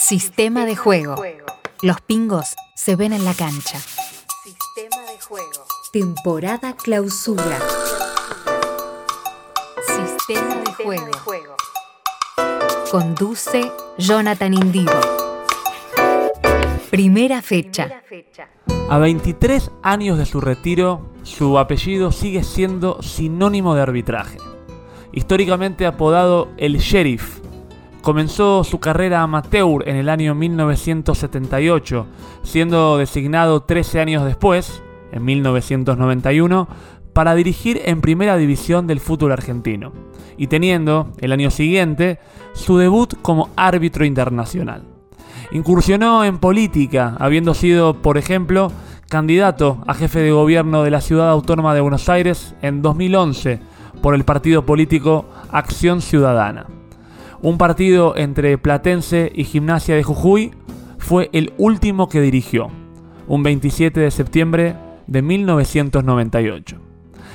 Sistema de juego. Los pingos se ven en la cancha. Sistema de juego. Temporada clausura. Sistema de juego. Conduce Jonathan Indivo. Primera fecha. A 23 años de su retiro, su apellido sigue siendo sinónimo de arbitraje. Históricamente apodado el Sheriff, comenzó su carrera amateur en el año 1978, siendo designado 13 años después, en 1991, para dirigir en primera división del fútbol argentino, y teniendo, el año siguiente, su debut como árbitro internacional. Incursionó en política, habiendo sido, por ejemplo, candidato a jefe de gobierno de la ciudad autónoma de Buenos Aires en 2011 por el partido político Acción Ciudadana. Un partido entre Platense y Gimnasia de Jujuy fue el último que dirigió, un 27 de septiembre de 1998.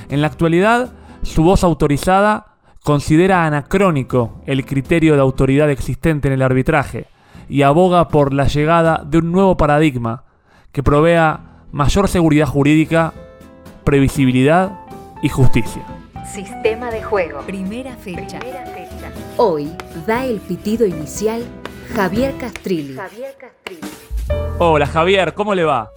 En la actualidad, su voz autorizada considera anacrónico el criterio de autoridad existente en el arbitraje y aboga por la llegada de un nuevo paradigma que provea mayor seguridad jurídica, previsibilidad y justicia. Sistema de juego. Primera fecha. Hoy da el pitido inicial Javier Castrilli. Hola Javier, ¿cómo le va?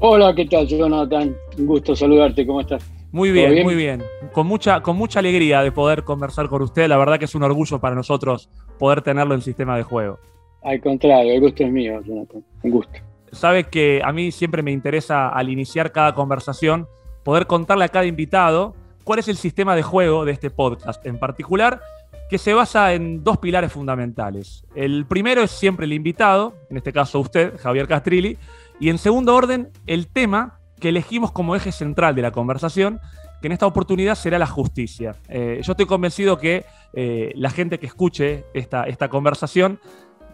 Hola, ¿qué tal, Jonathan? Un gusto saludarte, ¿cómo estás? Muy bien, muy bien. Con mucha, con mucha alegría de poder conversar con usted. La verdad que es un orgullo para nosotros poder tenerlo en sistema de juego. Al contrario, el gusto es mío, Jonathan. Un gusto. Sabe que a mí siempre me interesa al iniciar cada conversación poder contarle a cada invitado cuál es el sistema de juego de este podcast en particular que se basa en dos pilares fundamentales. El primero es siempre el invitado, en este caso usted, Javier Castrilli, y en segundo orden, el tema que elegimos como eje central de la conversación, que en esta oportunidad será la justicia. Eh, yo estoy convencido que eh, la gente que escuche esta, esta conversación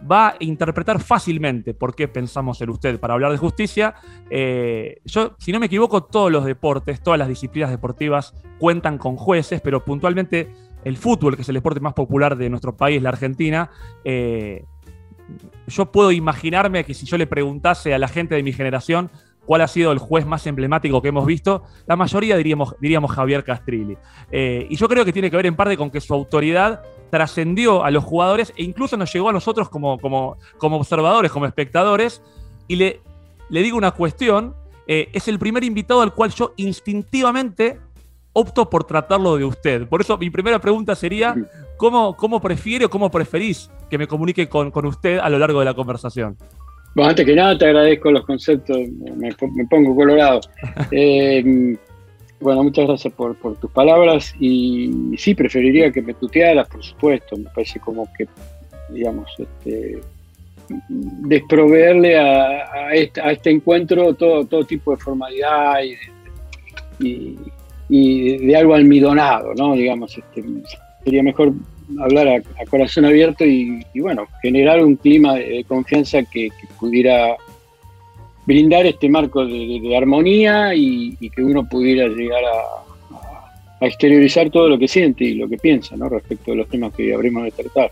va a interpretar fácilmente por qué pensamos en usted para hablar de justicia. Eh, yo, si no me equivoco, todos los deportes, todas las disciplinas deportivas cuentan con jueces, pero puntualmente el fútbol, que es el deporte más popular de nuestro país, la Argentina, eh, yo puedo imaginarme que si yo le preguntase a la gente de mi generación cuál ha sido el juez más emblemático que hemos visto, la mayoría diríamos, diríamos Javier Castrilli. Eh, y yo creo que tiene que ver en parte con que su autoridad trascendió a los jugadores e incluso nos llegó a nosotros como, como, como observadores, como espectadores. Y le, le digo una cuestión, eh, es el primer invitado al cual yo instintivamente opto por tratarlo de usted. Por eso mi primera pregunta sería, ¿cómo, cómo prefiere o cómo preferís que me comunique con, usted a lo largo de la conversación? Bueno, antes que nada te agradezco los conceptos, me, pongo colorado. Eh, bueno, muchas gracias por, tus palabras y sí, preferiría que me tutearas, por supuesto, me parece como que, digamos, este, desproveerle a, este, encuentro todo, todo tipo de formalidad y, y de algo almidonado, ¿no? Digamos, este, sería mejor hablar a, corazón abierto y, bueno, generar un clima de, confianza que, pudiera brindar este marco de, armonía y, que uno pudiera llegar a, exteriorizar todo lo que siente y lo que piensa, ¿no? Respecto de los temas que abrimos de tratar.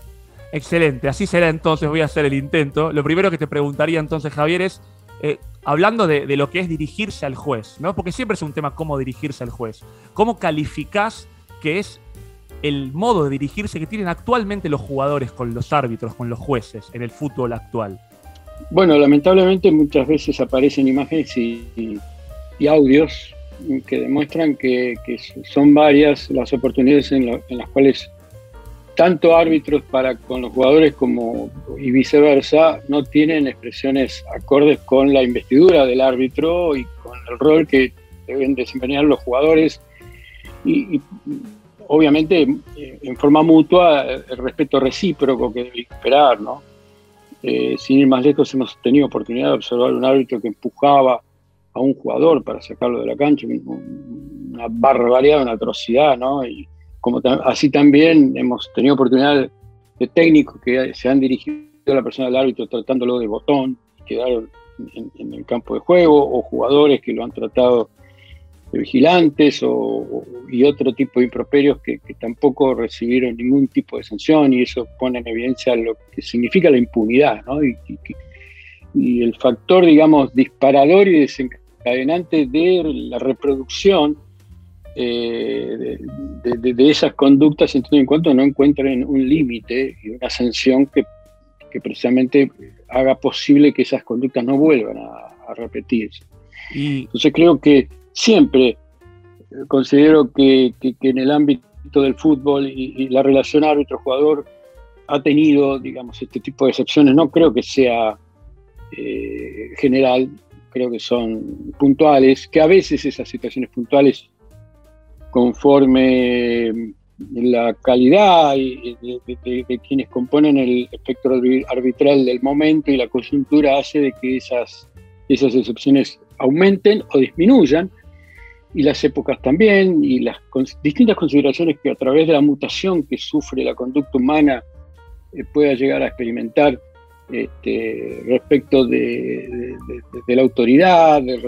Excelente, así será entonces, voy a hacer el intento. Lo primero que te preguntaría entonces, Javier, es eh, hablando de, lo que es dirigirse al juez, ¿no? Porque siempre es un tema cómo dirigirse al juez. ¿Cómo calificás que es el modo de dirigirse que tienen actualmente los jugadores con los árbitros, con los jueces en el fútbol actual? Bueno, lamentablemente muchas veces aparecen imágenes y, audios que demuestran que, son varias las oportunidades en las cuales tanto árbitros para con los jugadores como y viceversa no tienen expresiones acordes con la investidura del árbitro y con el rol que deben desempeñar los jugadores y, obviamente eh, en forma mutua el respeto recíproco que debe esperar, ¿no? Eh, sin ir más lejos hemos tenido oportunidad de observar un árbitro que empujaba a un jugador para sacarlo de la cancha, una barbaridad, una atrocidad, ¿no? Y, como así también hemos tenido oportunidad de técnicos que se han dirigido a la persona del árbitro tratándolo de botón, quedaron en, el campo de juego, o jugadores que lo han tratado vigilantes o, y otro tipo de improperios que, tampoco recibieron ningún tipo de sanción y eso pone en evidencia lo que significa la impunidad ¿no? y, el factor, digamos, disparador y desencadenante de la reproducción eh, de, esas conductas en todo en cuanto no encuentren un límite y una sanción que, precisamente haga posible que esas conductas no vuelvan a, repetirse. Entonces creo que siempre considero que, en el ámbito del fútbol y, la relación árbitro-jugador ha tenido, digamos, este tipo de excepciones. No creo que sea eh, general, creo que son puntuales, que a veces esas situaciones puntuales, conforme la calidad de, quienes componen el espectro arbitral del momento y la coyuntura hace de que esas, esas excepciones aumenten o disminuyan, y las épocas también, y las distintas consideraciones que a través de la mutación que sufre la conducta humana eh, pueda llegar a experimentar este, respecto de, la autoridad, del,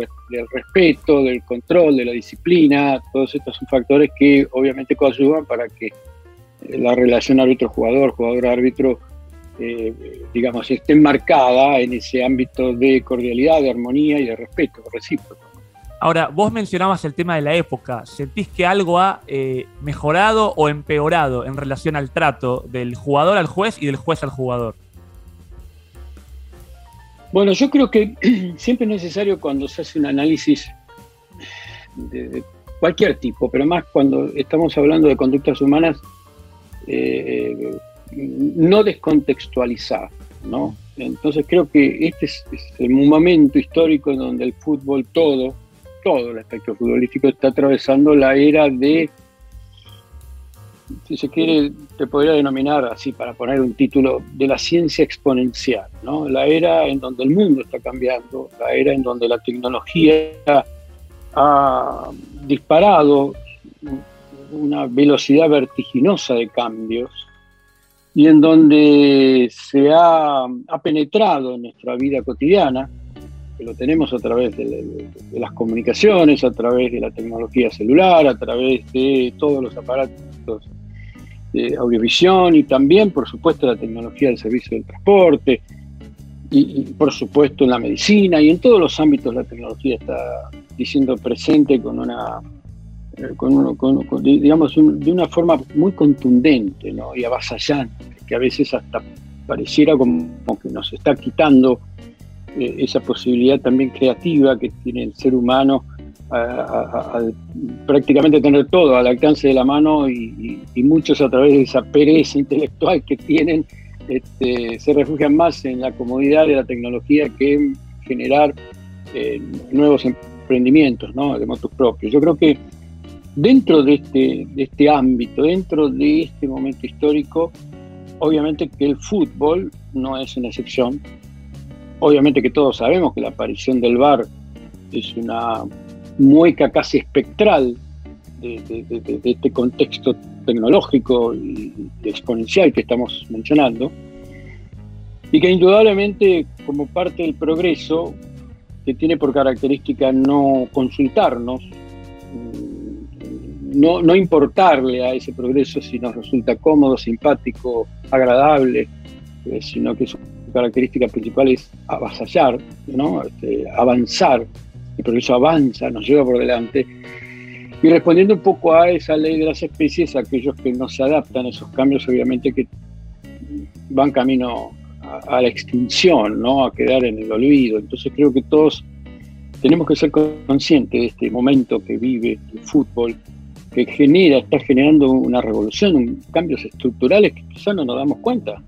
respeto, del control, de la disciplina, todos estos son factores que obviamente coadyuvan para que eh, la relación árbitro-jugador, jugador-árbitro, eh, digamos, esté marcada en ese ámbito de cordialidad, de armonía y de respeto recíproco. Ahora, vos mencionabas el tema de la época. ¿Sentís que algo ha eh, mejorado o empeorado en relación al trato del jugador al juez y del juez al jugador? Bueno, yo creo que siempre es necesario cuando se hace un análisis de, cualquier tipo, pero más cuando estamos hablando de conductas humanas, eh, no descontextualizar, ¿no? Entonces creo que este es, es un momento histórico en donde el fútbol todo, todo el aspecto futbolístico está atravesando la era de, si se quiere, te podría denominar así para poner un título, de la ciencia exponencial, ¿no? La era en donde el mundo está cambiando, la era en donde la tecnología ha disparado una velocidad vertiginosa de cambios y en donde se ha, ha penetrado en nuestra vida cotidiana lo tenemos a través de, las comunicaciones, a través de la tecnología celular, a través de todos los aparatos de audiovisión y también, por supuesto, la tecnología del servicio del transporte y, por supuesto, en la medicina. Y en todos los ámbitos la tecnología está diciendo presente con una, eh, digamos, de una forma muy contundente y avasallante, que a veces hasta pareciera como que nos está quitando eh, esa posibilidad también creativa que tiene el ser humano prácticamente tener todo al alcance de la mano y, muchos a través de esa pereza intelectual que tienen este, se refugian más en la comodidad de la tecnología que en generar eh, nuevos emprendimientos ¿no? de motos propios. Yo creo que dentro de este, de este ámbito, dentro de este momento histórico, obviamente que el fútbol no es una excepción, Obviamente que todos sabemos que la aparición del VAR es una mueca casi espectral de, este contexto tecnológico y exponencial que estamos mencionando, y que indudablemente como parte del progreso, que tiene por característica no consultarnos, mm, no, no importarle a ese progreso si nos resulta cómodo, simpático, agradable, eh, sino que su característica principal es avasallar, ¿no? Este, avanzar, el progreso avanza, nos lleva por delante. Y respondiendo un poco a esa ley de las especies, aquellos que no se adaptan a esos cambios, obviamente que van camino a, la extinción, ¿no? a quedar en el olvido. Entonces creo que todos tenemos que ser conscientes de este momento que vive el fútbol, que genera, está generando una revolución, cambios estructurales que quizás no nos damos cuenta.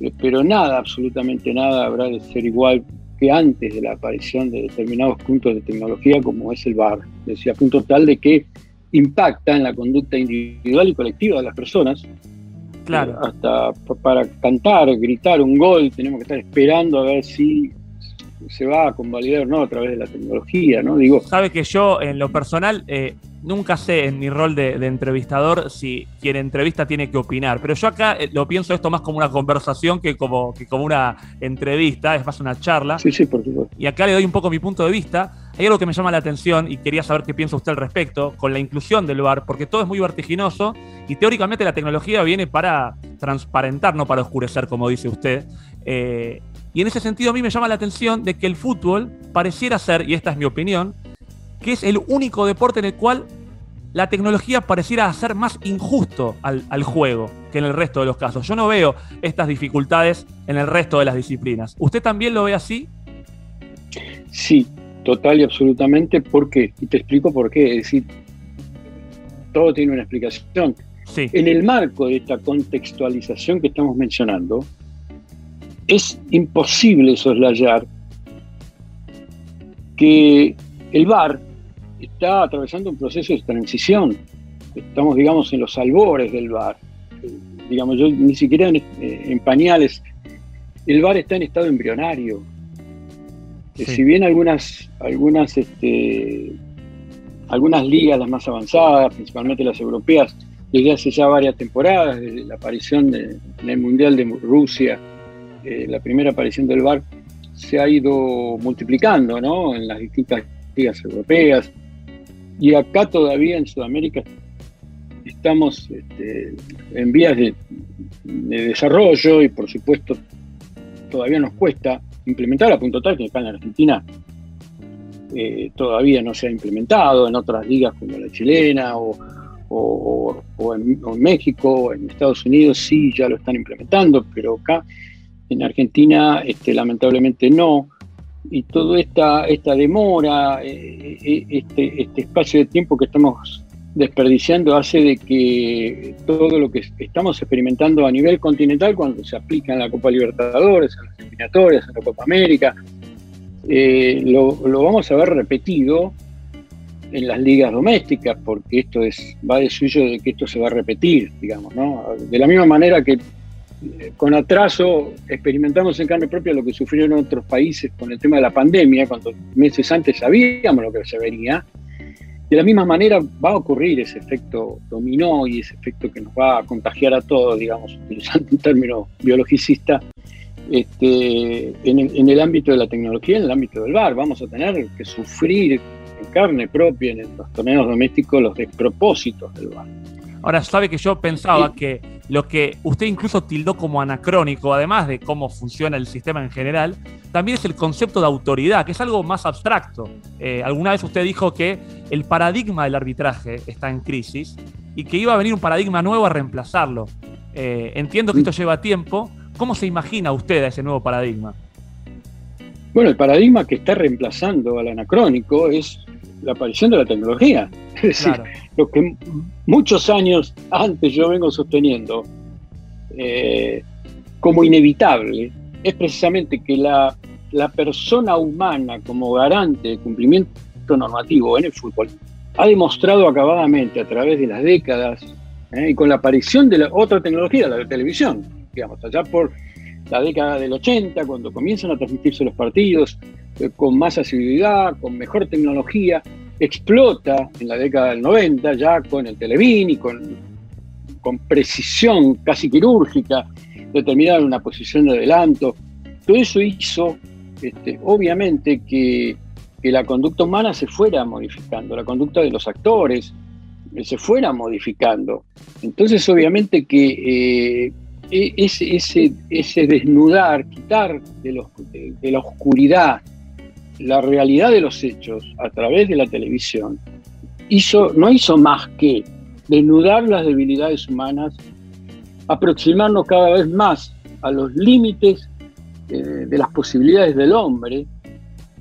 Eh, pero nada, absolutamente nada habrá de ser igual que antes de la aparición de determinados puntos de tecnología como es el bar. Decía, punto tal de que impacta en la conducta individual y colectiva de las personas. Claro. Eh, hasta para cantar, gritar un gol, tenemos que estar esperando a ver si se va a convalidar o no a través de la tecnología, ¿no? Digo. Sabe que yo, en lo personal, eh, nunca sé en mi rol de, entrevistador si quien entrevista tiene que opinar, pero yo acá eh, lo pienso esto más como una conversación que como, que como una entrevista, es más una charla. Sí, sí, por supuesto. Y acá le doy un poco mi punto de vista. Hay algo que me llama la atención y quería saber qué piensa usted al respecto con la inclusión del VAR, porque todo es muy vertiginoso y teóricamente la tecnología viene para transparentar, no para oscurecer, como dice usted. Eh, y en ese sentido a mí me llama la atención de que el fútbol pareciera ser, y esta es mi opinión, que es el único deporte en el cual la tecnología pareciera ser más injusto al, juego que en el resto de los casos. Yo no veo estas dificultades en el resto de las disciplinas. ¿Usted también lo ve así? Sí, total y absolutamente. ¿Por qué? Y te explico por qué. Es decir, todo tiene una explicación. Sí. En el marco de esta contextualización que estamos mencionando, es imposible soslayar que el VAR está atravesando un proceso de transición. Estamos, digamos, en los albores del bar. Digamos, yo ni siquiera en, eh, pañales. El bar está en estado embrionario. Eh, si bien algunas, algunas, este, algunas ligas, las más avanzadas, principalmente las europeas, desde hace ya varias temporadas, desde la aparición de, en el Mundial de Rusia, eh, la primera aparición del VAR, se ha ido multiplicando ¿no? en las distintas ligas europeas, y acá todavía en Sudamérica estamos este, en vías de, desarrollo y por supuesto todavía nos cuesta implementar a punto tal que acá en Argentina eh, todavía no se ha implementado, en otras ligas como la chilena o, en, México o en Estados Unidos sí ya lo están implementando, pero acá en Argentina este, lamentablemente no y toda esta, esta demora, eh, eh, este, este espacio de tiempo que estamos desperdiciando hace de que todo lo que estamos experimentando a nivel continental, cuando se aplica en la Copa Libertadores, en las eliminatorias, en la Copa América, eh, lo, vamos a ver repetido en las ligas domésticas, porque esto es va de suyo de que esto se va a repetir, digamos, ¿no? De la misma manera que con atraso experimentamos en carne propia lo que sufrieron otros países con el tema de la pandemia, cuando meses antes sabíamos lo que se venía. De la misma manera va a ocurrir ese efecto dominó y ese efecto que nos va a contagiar a todos, digamos, utilizando un término biologicista, este, en, el, ámbito de la tecnología, en el ámbito del bar. Vamos a tener que sufrir en carne propia en los torneos domésticos los despropósitos del bar. Ahora, sabe que yo pensaba que lo que usted incluso tildó como anacrónico, además de cómo funciona el sistema en general, también es el concepto de autoridad, que es algo más abstracto. Eh, alguna vez usted dijo que el paradigma del arbitraje está en crisis y que iba a venir un paradigma nuevo a reemplazarlo. Eh, entiendo que esto lleva tiempo. ¿Cómo se imagina usted a ese nuevo paradigma? Bueno, el paradigma que está reemplazando al anacrónico es la aparición de la tecnología. Es decir, lo que muchos años antes yo vengo sosteniendo eh, como inevitable es precisamente que la, persona humana como garante de cumplimiento normativo en el fútbol ha demostrado acabadamente a través de las décadas eh, y con la aparición de la otra tecnología, la de televisión, digamos, allá por la década del 80, cuando comienzan a transmitirse los partidos eh, con más asiduidad, con mejor tecnología, explota en la década del 90 ya con el Televín y con, con precisión casi quirúrgica, determinar una posición de adelanto. Todo eso hizo, este, obviamente, que, la conducta humana se fuera modificando, la conducta de los actores eh, se fuera modificando. Entonces, obviamente que eh, ese, ese, ese, desnudar, quitar de la oscuridad la realidad de los hechos a través de la televisión hizo, no hizo más que desnudar las debilidades humanas, aproximarnos cada vez más a los límites eh, de las posibilidades del hombre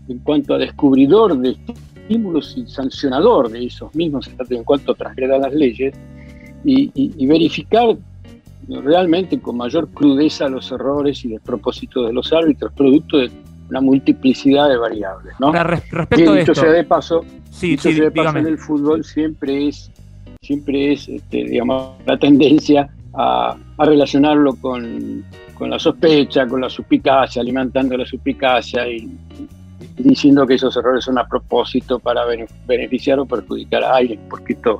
en cuanto a descubridor de estímulos y sancionador de esos mismos en cuanto transgreda las leyes y, verificar realmente con mayor crudeza los errores y despropósitos de los árbitros, producto de una multiplicidad de variables. ¿no? respecto a esto. sea de paso, sí, sí, de paso en el fútbol siempre es, siempre es este, digamos, la tendencia a, relacionarlo con, la sospecha, con la suspicacia, alimentando la suspicacia y, diciendo que esos errores son a propósito para beneficiar o perjudicar a alguien, porque esto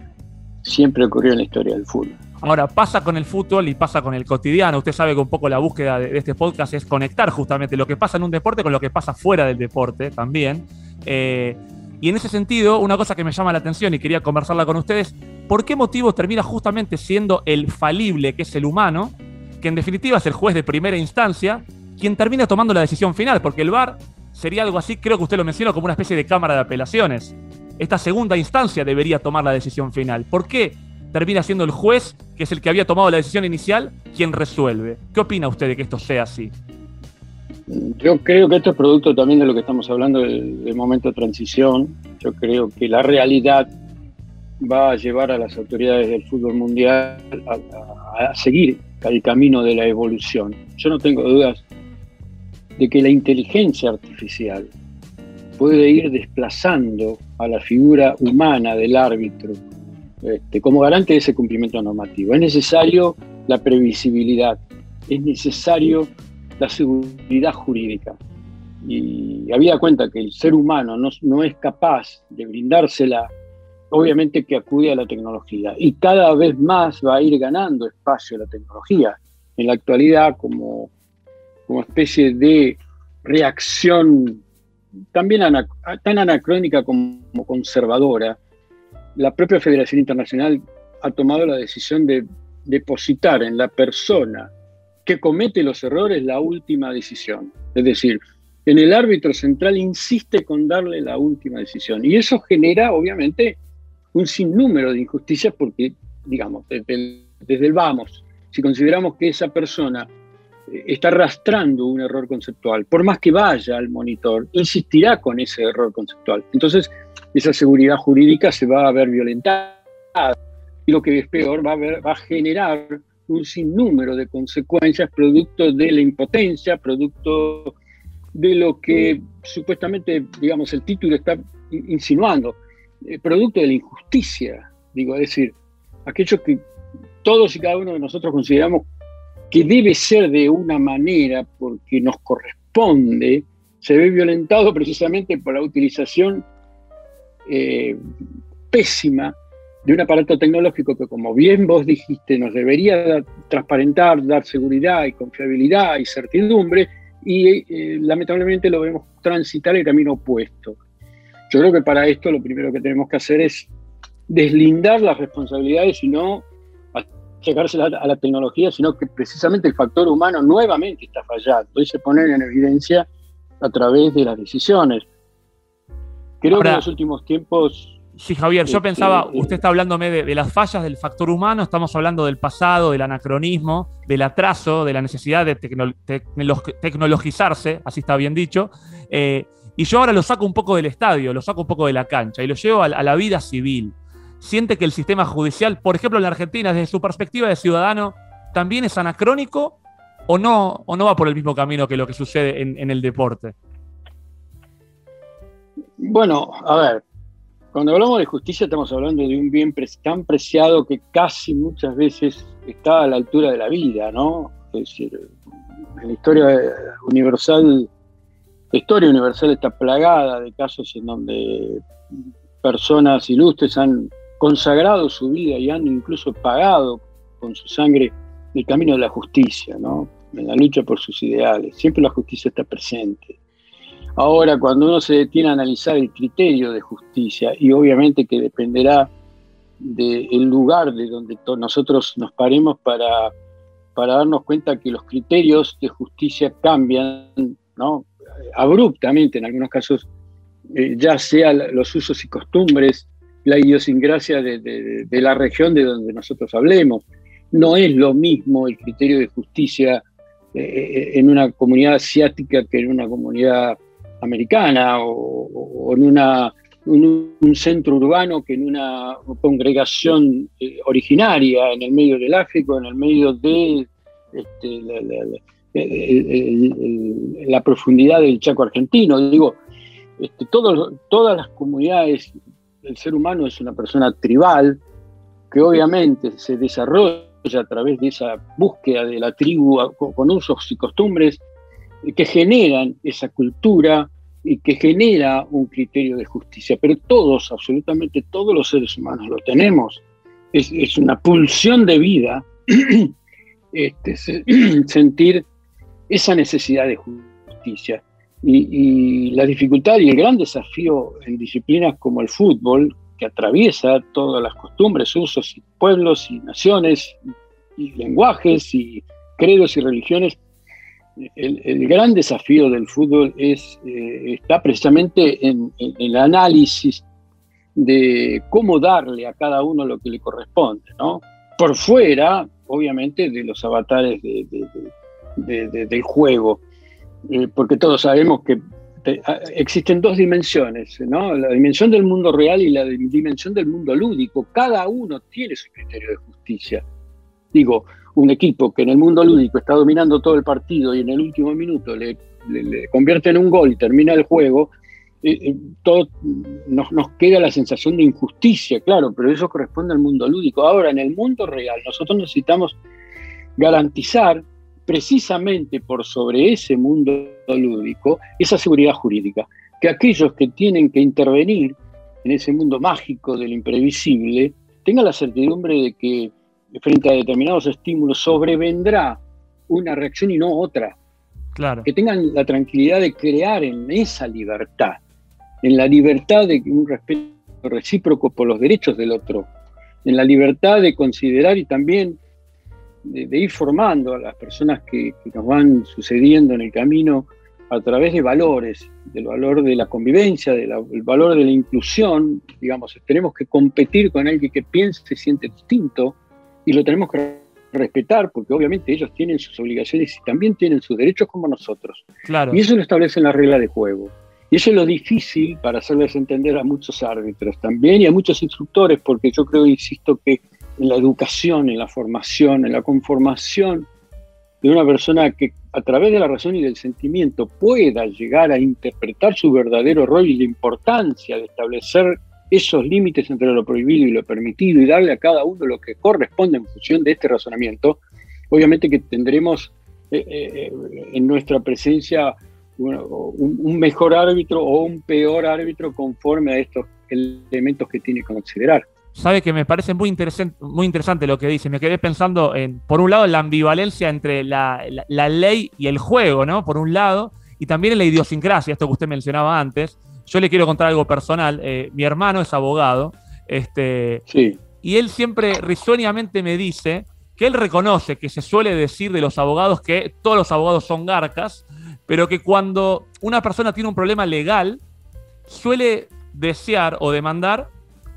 siempre ocurrió en la historia del fútbol. Ahora, pasa con el fútbol y pasa con el cotidiano. Usted sabe que un poco la búsqueda de, este podcast es conectar justamente lo que pasa en un deporte con lo que pasa fuera del deporte también. Eh, y en ese sentido, una cosa que me llama la atención y quería conversarla con ustedes, ¿por qué motivo termina justamente siendo el falible, que es el humano, que en definitiva es el juez de primera instancia, quien termina tomando la decisión final? Porque el VAR sería algo así, creo que usted lo mencionó, como una especie de cámara de apelaciones. Esta segunda instancia debería tomar la decisión final. ¿Por qué termina siendo el juez, que es el que había tomado la decisión inicial, quien resuelve? ¿Qué opina usted de que esto sea así? Yo creo que esto es producto también de lo que estamos hablando del, momento de transición. Yo creo que la realidad va a llevar a las autoridades del fútbol mundial a, a, seguir el camino de la evolución. Yo no tengo dudas de que la inteligencia artificial puede ir desplazando a la figura humana del árbitro este, como garante de ese cumplimiento normativo. Es necesario la previsibilidad, es necesario la seguridad jurídica. Y había cuenta que el ser humano no, no es capaz de brindársela, obviamente que acude a la tecnología. Y cada vez más va a ir ganando espacio la tecnología. En la actualidad, como, como especie de reacción también tan anacrónica como conservadora, la propia Federación Internacional ha tomado la decisión de depositar en la persona que comete los errores la última decisión. Es decir, en el árbitro central insiste con darle la última decisión. Y eso genera, obviamente, un sinnúmero de injusticias porque, digamos, desde el, vamos, si consideramos que esa persona eh, está arrastrando un error conceptual, por más que vaya al monitor, insistirá con ese error conceptual. Entonces, esa seguridad jurídica se va a ver violentada. Y lo que es peor, va a, generar un sinnúmero de consecuencias producto de la impotencia, producto de lo que supuestamente, digamos, el título está insinuando, eh, producto de la injusticia, digo, es decir, aquello que todos y cada uno de nosotros consideramos que debe ser de una manera porque nos corresponde, se ve violentado precisamente por la utilización eh, pésima de un aparato tecnológico que, como bien vos dijiste, nos debería transparentar, dar seguridad y confiabilidad y certidumbre, y eh, lamentablemente lo vemos transitar el camino opuesto. Yo creo que para esto lo primero que tenemos que hacer es deslindar las responsabilidades y no llegarse a la tecnología, sino que precisamente el factor humano nuevamente está fallando y se pone en evidencia a través de las decisiones. Creo que en los últimos tiempos Sí, Javier, yo pensaba, usted está hablándome de, las fallas del factor humano, estamos hablando del pasado, del anacronismo, del atraso, de la necesidad de tecnologizarse, así está bien dicho. Eh, y yo ahora lo saco un poco del estadio, lo saco un poco de la cancha y lo llevo a, la vida civil. ¿Siente que el sistema judicial, por ejemplo en la Argentina, desde su perspectiva de ciudadano, también es anacrónico o no, o no va por el mismo camino que lo que sucede en el deporte? Bueno, a ver, cuando hablamos de justicia estamos hablando de un bien tan preciado que casi muchas veces está a la altura de la vida, ¿no? Es decir, la historia universal, la historia universal está plagada de casos en donde personas ilustres han consagrado su vida y han incluso pagado con su sangre el camino de la justicia, ¿no? En la lucha por sus ideales. Siempre la justicia está presente. Ahora, cuando uno se detiene a analizar el criterio de justicia, y obviamente que dependerá del lugar de donde nosotros nos paremos para, darnos cuenta que los criterios de justicia cambian abruptamente, en algunos casos, eh, ya sea los usos y costumbres, la idiosincrasia de, la región de donde nosotros hablemos. No es lo mismo el criterio de justicia eh, eh, en una comunidad asiática que en una comunidad americana o, en una, un, centro urbano que en una congregación eh, originaria en el medio del África, en el medio de este, la, profundidad del Chaco argentino. Digo, este, todas las comunidades, el ser humano es una persona tribal que obviamente se desarrolla a través de esa búsqueda de la tribu con usos y costumbres que generan esa cultura, y que genera un criterio de justicia, pero todos, absolutamente todos los seres humanos lo tenemos. Es, una pulsión de vida este, sentir esa necesidad de justicia. Y, la dificultad y el gran desafío en disciplinas como el fútbol, que atraviesa todas las costumbres, usos y pueblos y naciones y lenguajes y credos y religiones, el, gran desafío del fútbol eh, está precisamente en, el análisis de cómo darle a cada uno lo que le corresponde, ¿no? Por fuera, obviamente, de los avatares del juego, eh, porque todos sabemos que existen dos dimensiones, ¿no? La dimensión del mundo real y la dimensión del mundo lúdico. Cada uno tiene su criterio de justicia. Digo, un equipo que en el mundo lúdico está dominando todo el partido y en el último minuto le, convierte en un gol y termina el juego, eh, eh, nos, nos, queda la sensación de injusticia, claro, pero eso corresponde al mundo lúdico. Ahora, en el mundo real, nosotros necesitamos garantizar precisamente por sobre ese mundo lúdico esa seguridad jurídica, que aquellos que tienen que intervenir en ese mundo mágico del imprevisible tengan la certidumbre de que frente a determinados estímulos sobrevendrá una reacción y no otra. Claro. Que tengan la tranquilidad de crear en esa libertad, en la libertad de un respeto recíproco por los derechos del otro, en la libertad de considerar y también de, ir formando a las personas que, nos van sucediendo en el camino a través de valores, del valor de la convivencia, del valor de la inclusión, digamos, tenemos que competir con alguien que piense, se siente distinto, y lo tenemos que respetar porque obviamente ellos tienen sus obligaciones y también tienen sus derechos como nosotros. Claro. Y eso lo establece en la regla de juego. Y eso es lo difícil para hacerles entender a muchos árbitros también y a muchos instructores, porque yo creo, insisto, que en la educación, en la formación, en la conformación de una persona que a través de la razón y del sentimiento pueda llegar a interpretar su verdadero rol y la importancia de establecer esos límites entre lo prohibido y lo permitido y darle a cada uno lo que corresponde en función de este razonamiento, obviamente que tendremos eh, eh, en nuestra presencia un, mejor árbitro o un peor árbitro conforme a estos elementos que tiene que considerar. Sabe que me parece muy interesante, muy interesante lo que dice. Me quedé pensando en, por un lado, la ambivalencia entre la, la ley y el juego, ¿no? Por un lado, y también en la idiosincrasia, esto que usted mencionaba antes, yo le quiero contar algo personal. Eh, mi hermano es abogado. Este, Y él siempre risueñamente me dice que él reconoce que se suele decir de los abogados que todos los abogados son garcas, pero que cuando una persona tiene un problema legal, suele desear o demandar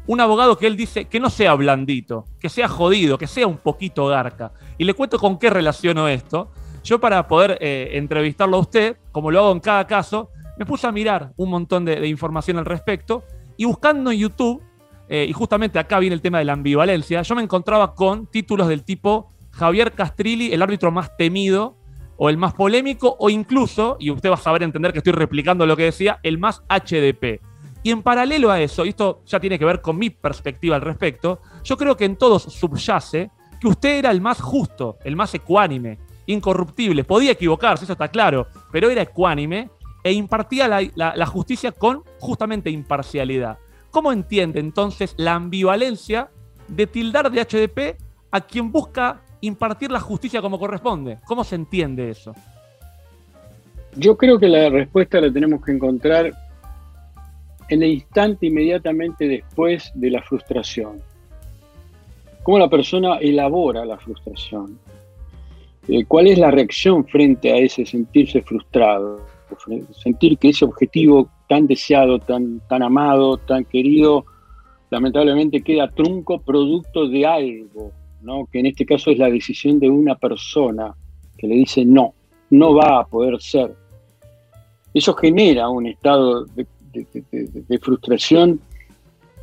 un abogado que él dice que no sea blandito, que sea jodido, que sea un poquito garca. Y le cuento con qué relaciono esto. Yo para poder eh, entrevistarlo a usted, como lo hago en cada caso, me puse a mirar un montón de, información al respecto y buscando en YouTube, eh, y justamente acá viene el tema de la ambivalencia, yo me encontraba con títulos del tipo Javier Castrilli, el árbitro más temido o el más polémico o incluso, y usted va a saber entender que estoy replicando lo que decía, el más HDP. Y en paralelo a eso, y esto ya tiene que ver con mi perspectiva al respecto, yo creo que en todos subyace que usted era el más justo, el más ecuánime, incorruptible. Podía equivocarse, eso está claro, pero era ecuánime e impartía la, justicia con justamente imparcialidad. ¿Cómo entiende entonces la ambivalencia de tildar de HDP a quien busca impartir la justicia como corresponde? ¿Cómo se entiende eso? Yo creo que la respuesta la tenemos que encontrar en el instante inmediatamente después de la frustración. ¿Cómo la persona elabora la frustración? Eh, ¿Cuál es la reacción frente a ese sentirse frustrado? Sentir que ese objetivo tan deseado, tan, tan amado, tan querido, lamentablemente queda trunco producto de algo, ¿no? que en este caso es la decisión de una persona que le dice no, no va a poder ser. Eso genera un estado de, frustración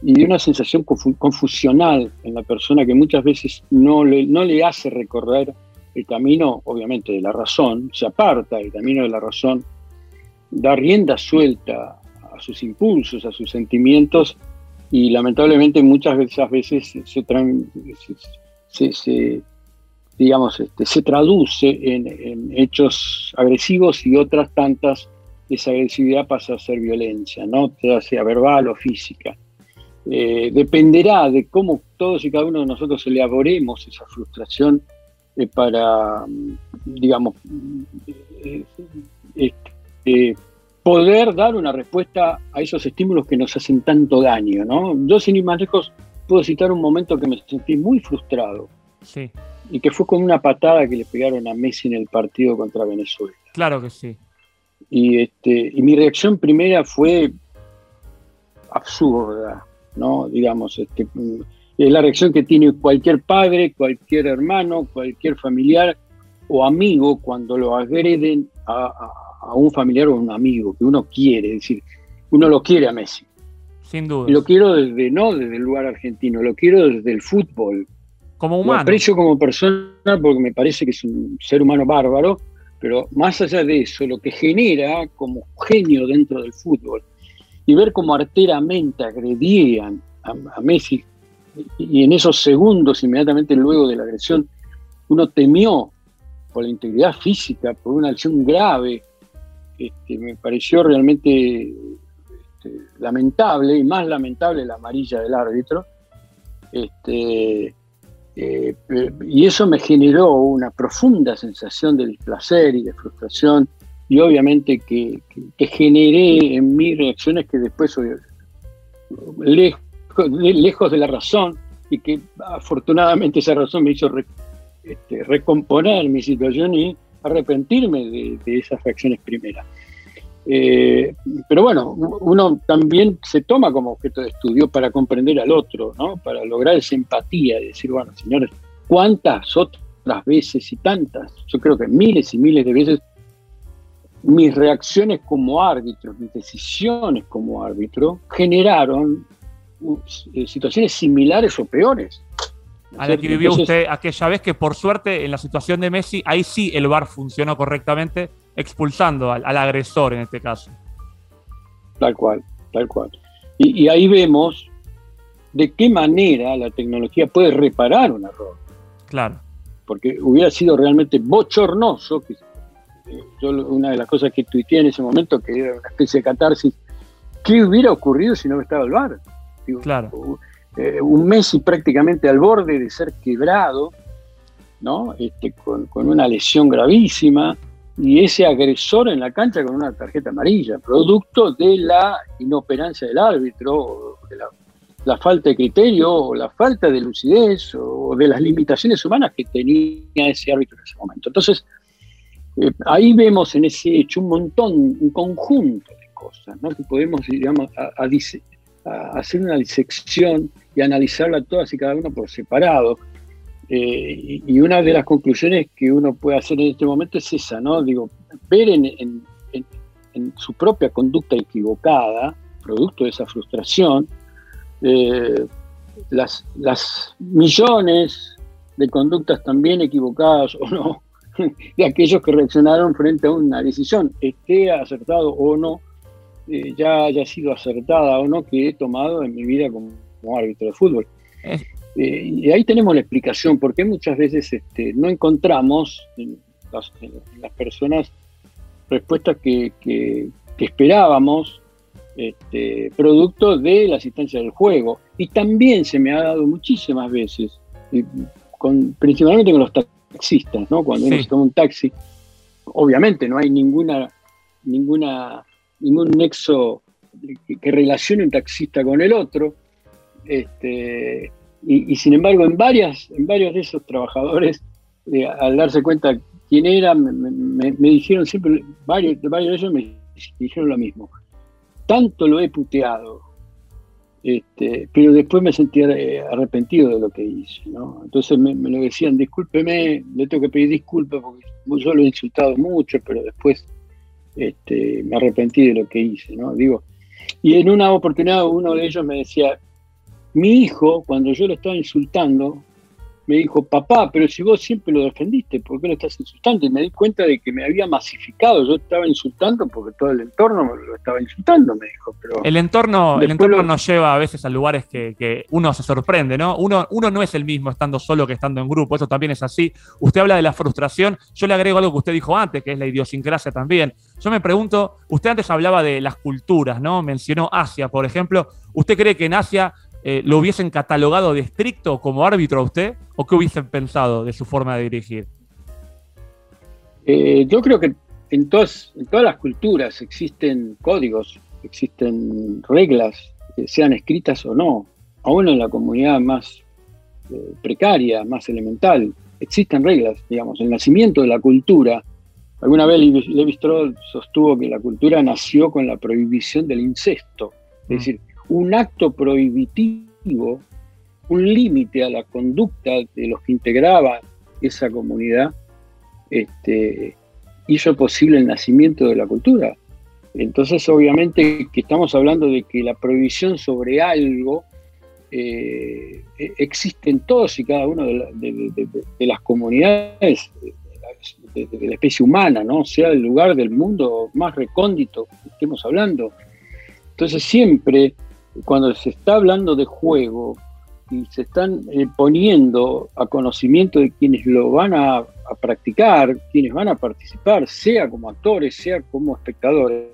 y una sensación confusional en la persona que muchas veces no le, no le hace recorrer el camino, obviamente, de la razón, se aparta el camino de la razón da rienda suelta a sus impulsos, a sus sentimientos y lamentablemente muchas veces, se, se, digamos, este, se traduce en, hechos agresivos y otras tantas esa agresividad pasa a ser violencia, ¿no? sea verbal o física. Eh, dependerá de cómo todos y cada uno de nosotros elaboremos esa frustración eh, para, mm, digamos, eh, este, poder dar una respuesta a esos estímulos que nos hacen tanto daño, ¿no? Yo sin ir más lejos puedo citar un momento que me sentí muy frustrado. Sí. Y que fue con una patada que le pegaron a Messi en el partido contra Venezuela. Claro que sí. Y, este, y mi reacción primera fue absurda, ¿no? Digamos, este, es la reacción que tiene cualquier padre, cualquier hermano, cualquier familiar o amigo cuando lo agreden a, un familiar o a un amigo que uno quiere, es decir, uno lo quiere a Messi. Sin duda. Lo quiero desde, no desde el lugar argentino, lo quiero desde el fútbol. Como humano. Lo aprecio como persona porque me parece que es un ser humano bárbaro, pero más allá de eso, lo que genera como genio dentro del fútbol, y ver cómo arteramente agredían a, Messi, y en esos segundos, inmediatamente luego de la agresión, uno temió por la integridad física, por una acción grave, este, me pareció realmente este, lamentable, y más lamentable la amarilla del árbitro. Este, eh, y eso me generó una profunda sensación de displacer y de frustración y obviamente que, generé en mis reacciones que después, lejos, lejos de la razón, y que afortunadamente esa razón me hizo este, recomponer mi situación y arrepentirme de, esas reacciones primeras. Eh, pero bueno, uno también se toma como objeto de estudio para comprender al otro, ¿no? para lograr esa empatía y decir, bueno, señores, ¿cuántas otras veces y tantas? Yo creo que miles y miles de veces mis reacciones como árbitro, mis decisiones como árbitro, generaron uh, eh, situaciones similares o peores. A la que vivió usted aquella vez que por suerte en la situación de Messi, ahí sí el VAR funcionó correctamente, expulsando al, agresor en este caso. Tal cual, tal cual. Y, y, ahí vemos de qué manera la tecnología puede reparar un error. Claro. Porque hubiera sido realmente bochornoso que yo una de las cosas que tuiteé en ese momento, que era una especie de catarsis, ¿qué hubiera ocurrido si no estaba el bar? claro. Eh, un Messi prácticamente al borde de ser quebrado, ¿no? Este, con, una lesión gravísima, y ese agresor en la cancha con una tarjeta amarilla, producto de la inoperancia del árbitro, de la, falta de criterio, o la falta de lucidez, o de las limitaciones humanas que tenía ese árbitro en ese momento. Entonces, eh, ahí vemos en ese hecho un montón, un conjunto de cosas, ¿no? que podemos, a, hacer una disección y analizarla todas y cada una por separado. Eh, y una de las conclusiones que uno puede hacer en este momento es esa, ¿no? Digo, ver en, su propia conducta equivocada, producto de esa frustración, eh, las, las millones de conductas también equivocadas o no, de aquellos que reaccionaron frente a una decisión, esté acertado o no, eh, ya haya sido acertada o no, que he tomado en mi vida como, árbitro de fútbol. Eh, y ahí tenemos la explicación, porque muchas veces este, no encontramos en las, personas respuestas que, esperábamos, este, producto de la asistencia del juego. Y también se me ha dado muchísimas veces, con, principalmente con los taxistas, ¿no? Cuando uno se toma un taxi, obviamente no hay ninguna, ninguna, ningún nexo que, relacione un taxista con el otro. Este, y, sin embargo, en, varias, en varios de esos trabajadores, eh, al darse cuenta quién era, me, dijeron siempre, varios, varios de ellos me dijeron lo mismo. Tanto lo he puteado, este, pero después me sentí eh, arrepentido de lo que hice. Entonces me, lo decían, discúlpeme, le tengo que pedir disculpas porque yo lo he insultado mucho, pero después este, me arrepentí de lo que hice. Digo, y en una oportunidad uno de ellos me decía, mi hijo, cuando yo lo estaba insultando, me dijo, papá, pero si vos siempre lo defendiste, ¿por qué lo estás insultando? Y me di cuenta de que me había masificado, yo estaba insultando porque todo el entorno lo estaba insultando, me dijo. Pero el entorno, el entorno nos lleva a veces a lugares que, uno se sorprende, ¿no? Uno, uno no es el mismo estando solo que estando en grupo, eso también es así. Usted habla de la frustración, yo le agrego algo que usted dijo antes, que es la idiosincrasia también. Yo me pregunto, usted antes hablaba de las culturas, ¿no? Mencionó Asia, por ejemplo. ¿Usted cree que en Asia eh, lo hubiesen catalogado de estricto como árbitro a usted? ¿O qué hubiesen pensado de su forma de dirigir? Eh, yo creo que en todas, en todas las culturas existen códigos, existen reglas, sean escritas o no. Aún en la comunidad más eh, precaria, más elemental, existen reglas, digamos, el nacimiento de la cultura. Alguna vez Levi Strauss sostuvo que la cultura nació con la prohibición del incesto. Es mm. Un acto prohibitivo, un límite a la conducta de los que integraban esa comunidad, este, hizo posible el nacimiento de la cultura. Entonces, obviamente que estamos hablando de que la prohibición sobre algo eh, existe en todos y cada una de, las comunidades de, la especie humana, ¿no? sea el lugar del mundo más recóndito que estemos hablando. Entonces, siempre cuando se está hablando de juego y se están eh, poniendo a conocimiento de quienes lo van a, practicar, quienes van a participar, sea como actores, sea como espectadores,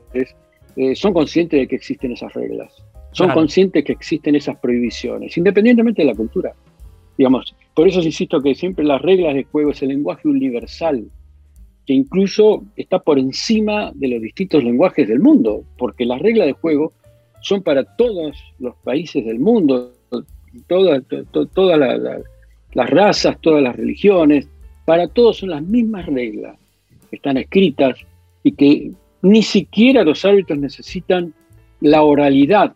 eh, son conscientes de que existen esas reglas, son conscientes que existen esas prohibiciones, independientemente de la cultura. Digamos, por eso insisto que siempre las reglas de juego es el lenguaje universal, que incluso está por encima de los distintos lenguajes del mundo, porque las reglas de juego son para todos los países del mundo, todas, las razas, todas las religiones, para todos son las mismas reglas que están escritas y que ni siquiera los árbitros necesitan la oralidad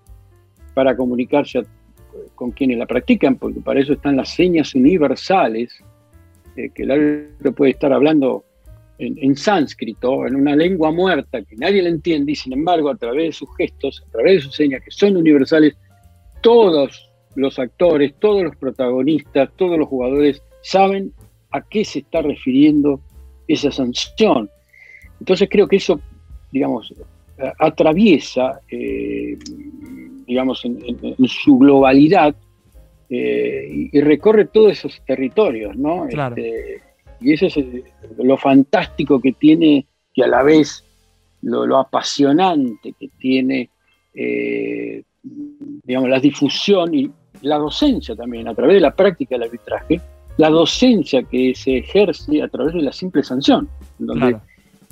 para comunicarse con quienes la practican, porque para eso están las señas universales, eh, que el árbitro puede estar hablando en, sánscrito, en una lengua muerta que nadie la entiende, y sin embargo, a través de sus gestos, a través de sus señas que son universales, todos los actores, todos los protagonistas, todos los jugadores saben a qué se está refiriendo esa sanción. Entonces creo que eso, digamos, atraviesa, eh, digamos, en, su globalidad eh, y, recorre todos esos territorios, ¿no? Este, y eso es lo fantástico que tiene y a la vez lo, apasionante que tiene, eh, digamos, la difusión y la docencia también, a través de la práctica del arbitraje, la docencia que se ejerce a través de la simple sanción, donde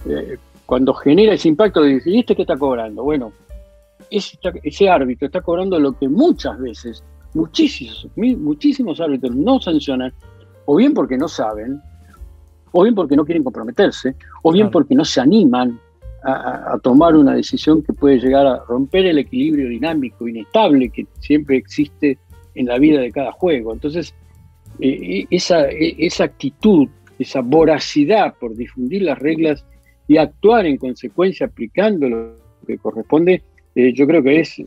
eh, cuando genera ese impacto de decir, ¿y este qué está cobrando? Bueno, ese, ese, árbitro está cobrando lo que muchas veces, muchísimos, muchísimos árbitros no sancionan, o bien porque no saben, o bien porque no quieren comprometerse, o bien porque no se animan a, tomar una decisión que puede llegar a romper el equilibrio dinámico, inestable que siempre existe en la vida de cada juego. Entonces, eh, eh, esa, eh, esa actitud, esa voracidad por difundir las reglas y actuar en consecuencia aplicando lo que corresponde, yo creo que es,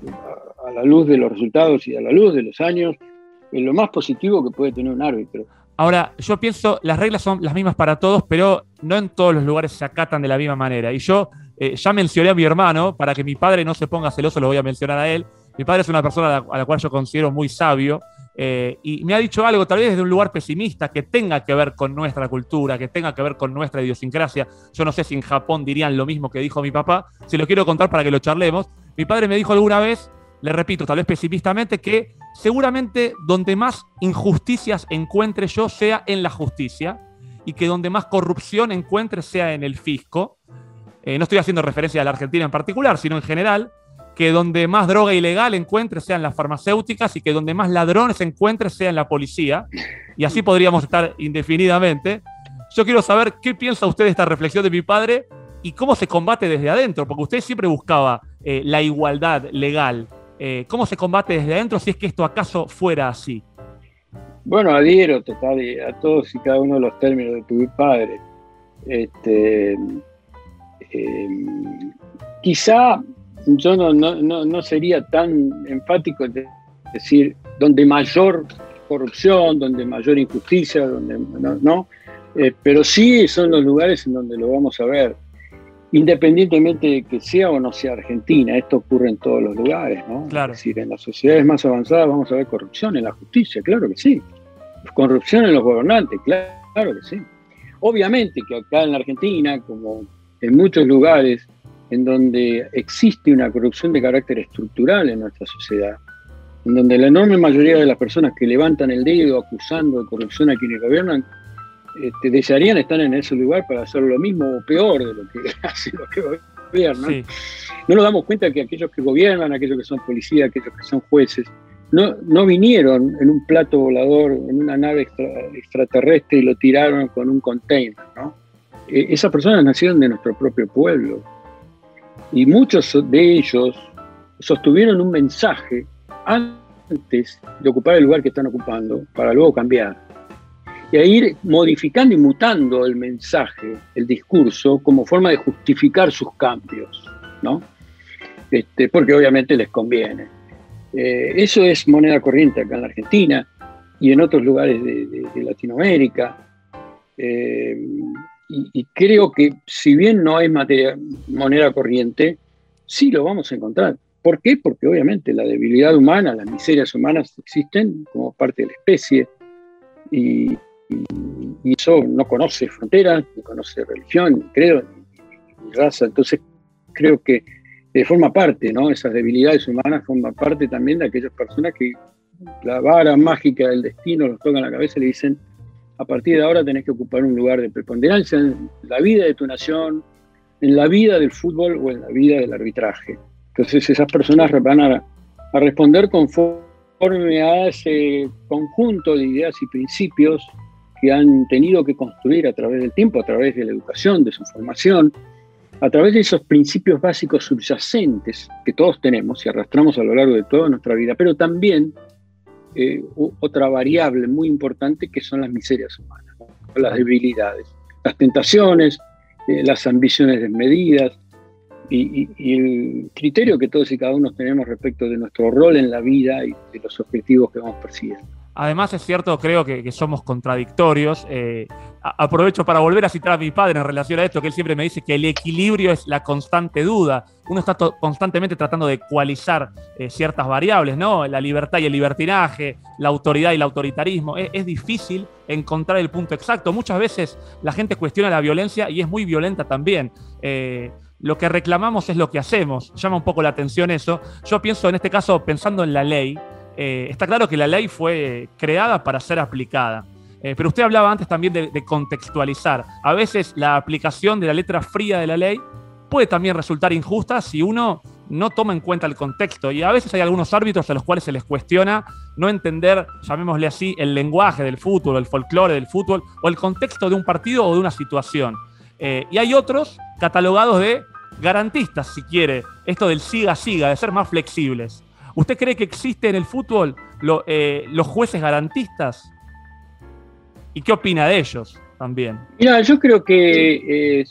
a, la luz de los resultados y a la luz de los años, lo más positivo que puede tener un árbitro. Ahora, yo pienso, las reglas son las mismas para todos, pero no en todos los lugares se acatan de la misma manera. Y yo eh, ya mencioné a mi hermano, para que mi padre no se ponga celoso, lo voy a mencionar a él. Mi padre es una persona a la, cual yo considero muy sabio. Eh, y me ha dicho algo, tal vez desde un lugar pesimista, que tenga que ver con nuestra cultura, que tenga que ver con nuestra idiosincrasia. Yo no sé si en Japón dirían lo mismo que dijo mi papá. Si lo quiero contar para que lo charlemos. Mi padre me dijo alguna vez, le repito, tal vez pesimistamente, que seguramente donde más injusticias encuentre yo sea en la justicia y que donde más corrupción encuentre sea en el fisco. Eh, no estoy haciendo referencia a la Argentina en particular, sino en general, que donde más droga ilegal encuentre sea en las farmacéuticas y que donde más ladrones encuentre sea en la policía. Y así podríamos estar indefinidamente. Yo quiero saber qué piensa usted de esta reflexión de mi padre y cómo se combate desde adentro, porque usted siempre buscaba eh, la igualdad legal. Eh, ¿Cómo se combate desde adentro si es que esto acaso fuera así? Bueno, adhiero total a todos y cada uno de los términos de tu padre. Este, em, quizá yo no, sería tan enfático de decir donde mayor corrupción, donde mayor injusticia, donde no, eh, pero sí son los lugares en donde lo vamos a ver. Independientemente de que sea o no sea Argentina, esto ocurre en todos los lugares, ¿no? Claro. Es decir, en las sociedades más avanzadas vamos a ver corrupción en la justicia, claro que sí. Corrupción en los gobernantes, claro, claro que sí. Obviamente que acá en la Argentina, como en muchos lugares en donde existe una corrupción de carácter estructural en nuestra sociedad, en donde la enorme mayoría de las personas que levantan el dedo acusando de corrupción a quienes gobiernan, este, desearían estar en ese lugar para hacer lo mismo o peor de lo que hacen los que gobiernan. No nos damos cuenta que aquellos que gobiernan, aquellos que son policías, aquellos que son jueces, no, no vinieron en un plato volador, en una nave extraterrestre y lo tiraron con un container. ¿no? E, esas personas nacieron de nuestro propio pueblo y muchos de ellos sostuvieron un mensaje antes de ocupar el lugar que están ocupando para luego cambiar. Y a ir modificando y mutando el mensaje, el discurso, como forma de justificar sus cambios, ¿no? Este, porque obviamente les conviene. Eh, eso es moneda corriente acá en la Argentina y en otros lugares de, Latinoamérica. Eh, y, creo que si bien no hay materia, moneda corriente, sí lo vamos a encontrar. ¿Por qué? Porque obviamente la debilidad humana, las miserias humanas existen como parte de la especie y, eso no conoce fronteras, ni conoce religión, ni credo, ni, raza. Entonces creo que eh, forma parte, ¿no? Esas debilidades humanas forman parte también de aquellas personas que la vara mágica del destino los tocan la cabeza y le dicen, a partir de ahora tenés que ocupar un lugar de preponderancia en la vida de tu nación, en la vida del fútbol o en la vida del arbitraje. Entonces esas personas van a, responder conforme a ese conjunto de ideas y principios que han tenido que construir a través del tiempo, a través de la educación, de su formación, a través de esos principios básicos subyacentes que todos tenemos y arrastramos a lo largo de toda nuestra vida, pero también eh, otra variable muy importante que son las miserias humanas, las debilidades, las tentaciones, eh, las ambiciones desmedidas, y, el criterio que todos y cada uno tenemos respecto de nuestro rol en la vida y de los objetivos que vamos persiguiendo. Además es cierto, creo que, somos contradictorios. Eh, aprovecho para volver a citar a mi padre en relación a esto, que él siempre me dice que el equilibrio es la constante duda. Uno está constantemente tratando de ecualizar eh, ciertas variables, ¿no? La libertad y el libertinaje, la autoridad y el autoritarismo. Es, difícil encontrar el punto exacto. Muchas veces la gente cuestiona la violencia y es muy violenta también. Eh, lo que reclamamos es lo que hacemos. Llama un poco la atención eso. Yo pienso en este caso, pensando en la ley, eh, está claro que la ley fue creada para ser aplicada. Eh, pero usted hablaba antes también de, contextualizar. A veces la aplicación de la letra fría de la ley puede también resultar injusta si uno no toma en cuenta el contexto. Y a veces hay algunos árbitros a los cuales se les cuestiona no entender, llamémosle así, el lenguaje del fútbol, el folclore del fútbol, o el contexto de un partido o de una situación. Eh, y hay otros catalogados de garantistas, si quiere, esto del siga-siga, de ser más flexibles. ¿Usted cree que existe en el fútbol eh, los jueces garantistas? ¿Y qué opina de ellos también? Mira, yo creo que eh,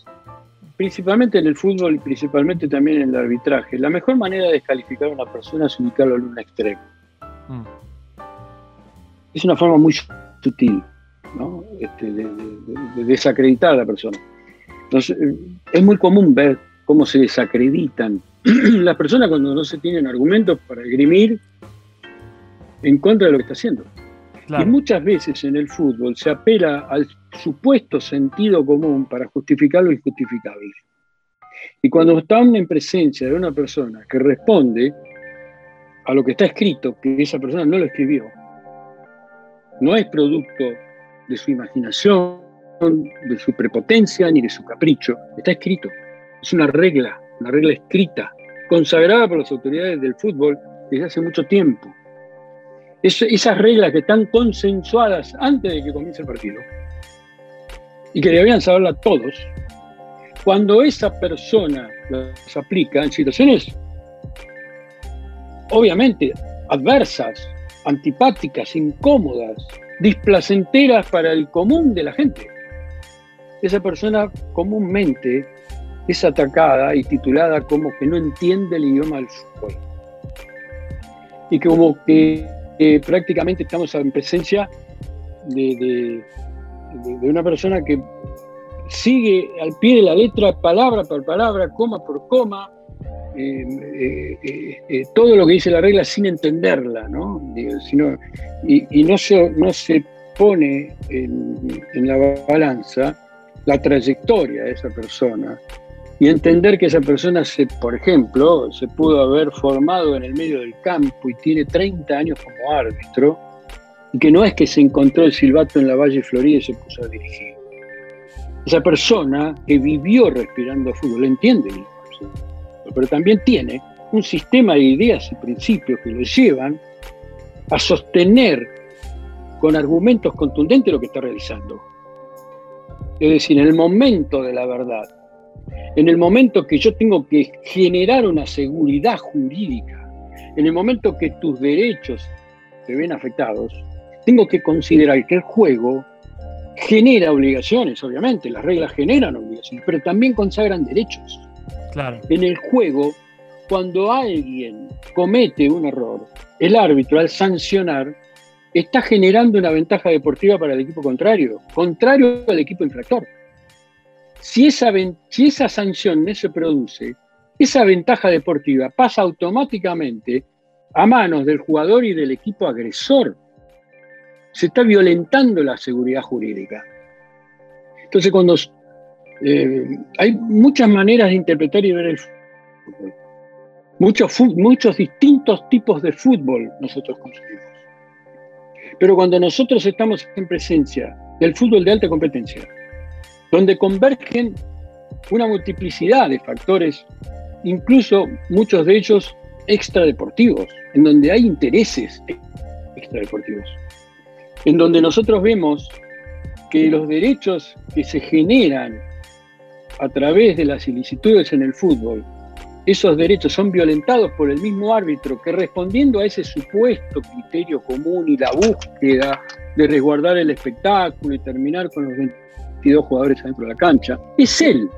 principalmente en el fútbol y principalmente también en el arbitraje, la mejor manera de descalificar a una persona es ubicarlo en un extremo. Mm. Es una forma muy sutil este, de desacreditar a la persona. Entonces, es muy común ver cómo se desacreditan las personas cuando no se tienen argumentos para esgrimir en contra de lo que está haciendo. Y muchas veces en el fútbol se apela al supuesto sentido común para justificar lo injustificable. Y cuando están en presencia de una persona que responde a lo que está escrito, que esa persona no lo escribió, no es producto de su imaginación, de su prepotencia ni de su capricho. Está escrito. Es una regla, una regla escrita, consagrada por las autoridades del fútbol desde hace mucho tiempo. esas reglas que están consensuadas antes de que comience el partido y que deberían saberla todos, cuando esa persona las aplica en situaciones obviamente adversas, antipáticas, incómodas, displacenteras para el común de la gente, esa persona comúnmente es atacada y titulada como que no entiende el idioma del fútbol. Y como que prácticamente estamos en presencia de, una persona que sigue al pie de la letra, palabra por palabra, coma por coma, eh, eh, eh, todo lo que dice la regla sin entenderla, ¿no? sino, y, no, se, no se pone en, la balanza la trayectoria de esa persona y entender que esa persona, se, por ejemplo, se pudo haber formado en el medio del campo y tiene 30 años como árbitro, y que no es que se encontró el silbato en la Valle Florida y se puso a dirigir. Esa persona que vivió respirando fútbol entiende pero también tiene un sistema de ideas y principios que lo llevan a sostener con argumentos contundentes lo que está realizando. Es decir, en el momento de la verdad, en el momento que yo tengo que generar una seguridad jurídica, en el momento que tus derechos se ven afectados, tengo que considerar que el juego genera obligaciones, obviamente, las reglas generan obligaciones, pero también consagran derechos. Claro. En el juego, cuando alguien comete un error, el árbitro al sancionar está generando una ventaja deportiva para el equipo contrario, contrario al equipo infractor. Si esa, sanción no se produce, esa ventaja deportiva pasa automáticamente a manos del jugador y del equipo agresor se está violentando la seguridad jurídica. Entonces, cuando eh, hay muchas maneras de interpretar y ver el fútbol, muchos, muchos distintos tipos de fútbol nosotros consumimos. Pero cuando nosotros estamos en presencia del fútbol de alta competencia, donde convergen una multiplicidad de factores, incluso muchos de ellos extradeportivos, en donde hay intereses extradeportivos en donde nosotros vemos que los derechos que se generan a través de las ilicitudes en el fútbol, esos derechos son violentados por el mismo árbitro que respondiendo a ese supuesto criterio común y la búsqueda de resguardar el espectáculo y terminar con los 22 jugadores adentro de la cancha, es él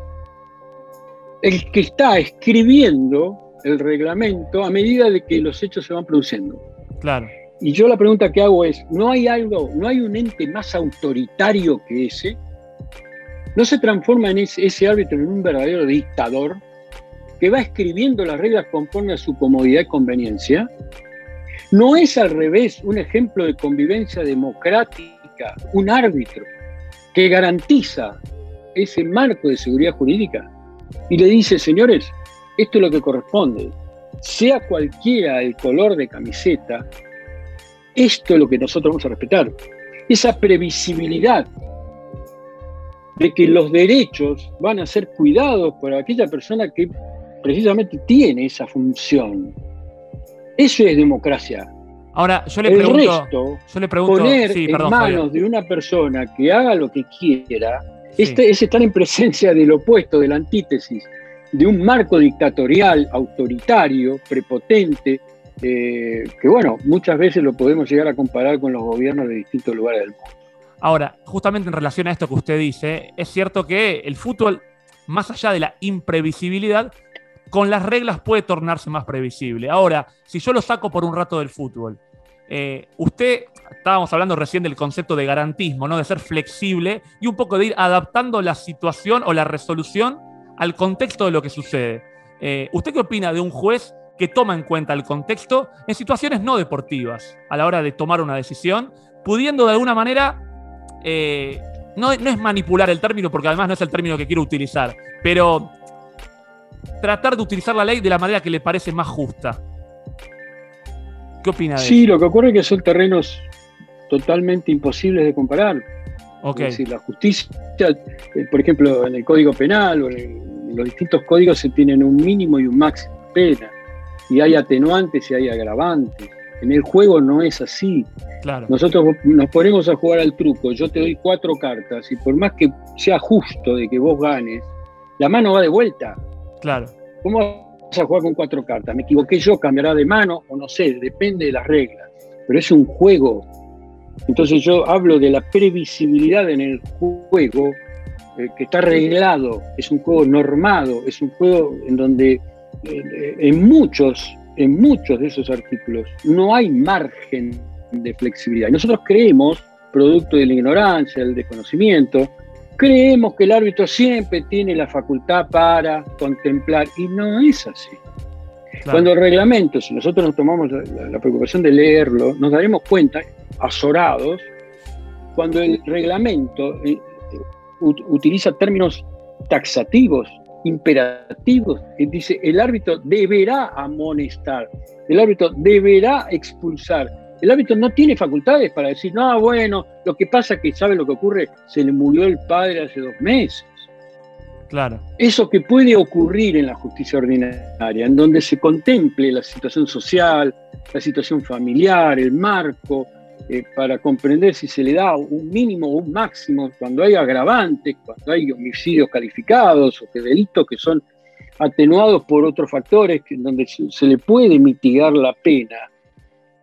el que está escribiendo el reglamento a medida de que los hechos se van produciendo. Claro. Y yo la pregunta que hago es, ¿no hay algo, no hay un ente más autoritario que ese? ¿No se transforma en ese, árbitro en un verdadero dictador que va escribiendo las reglas conforme a su comodidad y conveniencia? ¿No es al revés un ejemplo de convivencia democrática, un árbitro que garantiza ese marco de seguridad jurídica y le dice, señores, esto es lo que corresponde, sea cualquiera el color de camiseta, esto es lo que nosotros vamos a respetar. Esa previsibilidad de que los derechos van a ser cuidados por aquella persona que precisamente tiene esa función. Eso es democracia. Ahora, yo le pregunto, yo le pregunto poner en manos de una persona que haga lo que quiera, este, es estar en presencia del opuesto, de la antítesis, de un marco dictatorial, autoritario, prepotente, eh, que bueno, muchas veces lo podemos llegar a comparar con los gobiernos de distintos lugares del mundo. Ahora, justamente en relación a esto que usted dice, es cierto que el fútbol, más allá de la imprevisibilidad, con las reglas puede tornarse más previsible. Ahora, si yo lo saco por un rato del fútbol, eh, usted, estábamos hablando recién del concepto de garantismo, ¿no? de ser flexible y un poco de ir adaptando la situación o la resolución al contexto de lo que sucede. Eh, ¿Usted qué opina de un juez que toma en cuenta el contexto en situaciones no deportivas a la hora de tomar una decisión, pudiendo de alguna manera, eh, no, no es manipular el término, porque además no es el término que quiero utilizar, pero tratar de utilizar la ley de la manera que le parece más justa. ¿Qué opina de Sí, lo que ocurre es que son terrenos totalmente imposibles de comparar. Okay. Es decir, la justicia, eh, por ejemplo, en el Código Penal o en los distintos códigos se tienen un mínimo y un máximo de pena y hay atenuantes y hay agravantes. En el juego no es así. Claro. Nosotros nos ponemos a jugar al truco, yo te doy cuatro cartas y por más que sea justo de que vos ganes, la mano va de vuelta. Claro. ¿Cómo a jugar con cuatro cartas? Me equivoqué yo, cambiará de mano o no sé, depende de las reglas. Pero es un juego. Entonces yo hablo de la previsibilidad en el juego eh, que está arreglado, es un juego normado, es un juego en donde en muchos en muchos de esos artículos no hay margen de flexibilidad. Nosotros creemos, producto de la ignorancia, del desconocimiento, creemos que el árbitro siempre tiene la facultad para contemplar y no es así. Cuando el reglamento, si nosotros nos tomamos la, preocupación de leerlo, nos daremos cuenta, azorados, cuando el reglamento eh, utiliza términos taxativos, imperativos, y dice el árbitro deberá amonestar, el árbitro deberá expulsar. El árbitro no tiene facultades para decir, no, bueno, lo que pasa es que sabe lo que ocurre, se le murió el padre hace dos meses. Claro. Eso que puede ocurrir en la justicia ordinaria, en donde se contemple la situación social, la situación familiar, el marco, eh, para comprender si se le da un mínimo o un máximo, cuando hay agravantes, cuando hay homicidios calificados o que delitos que son atenuados por otros factores, que, donde se, le puede mitigar la pena.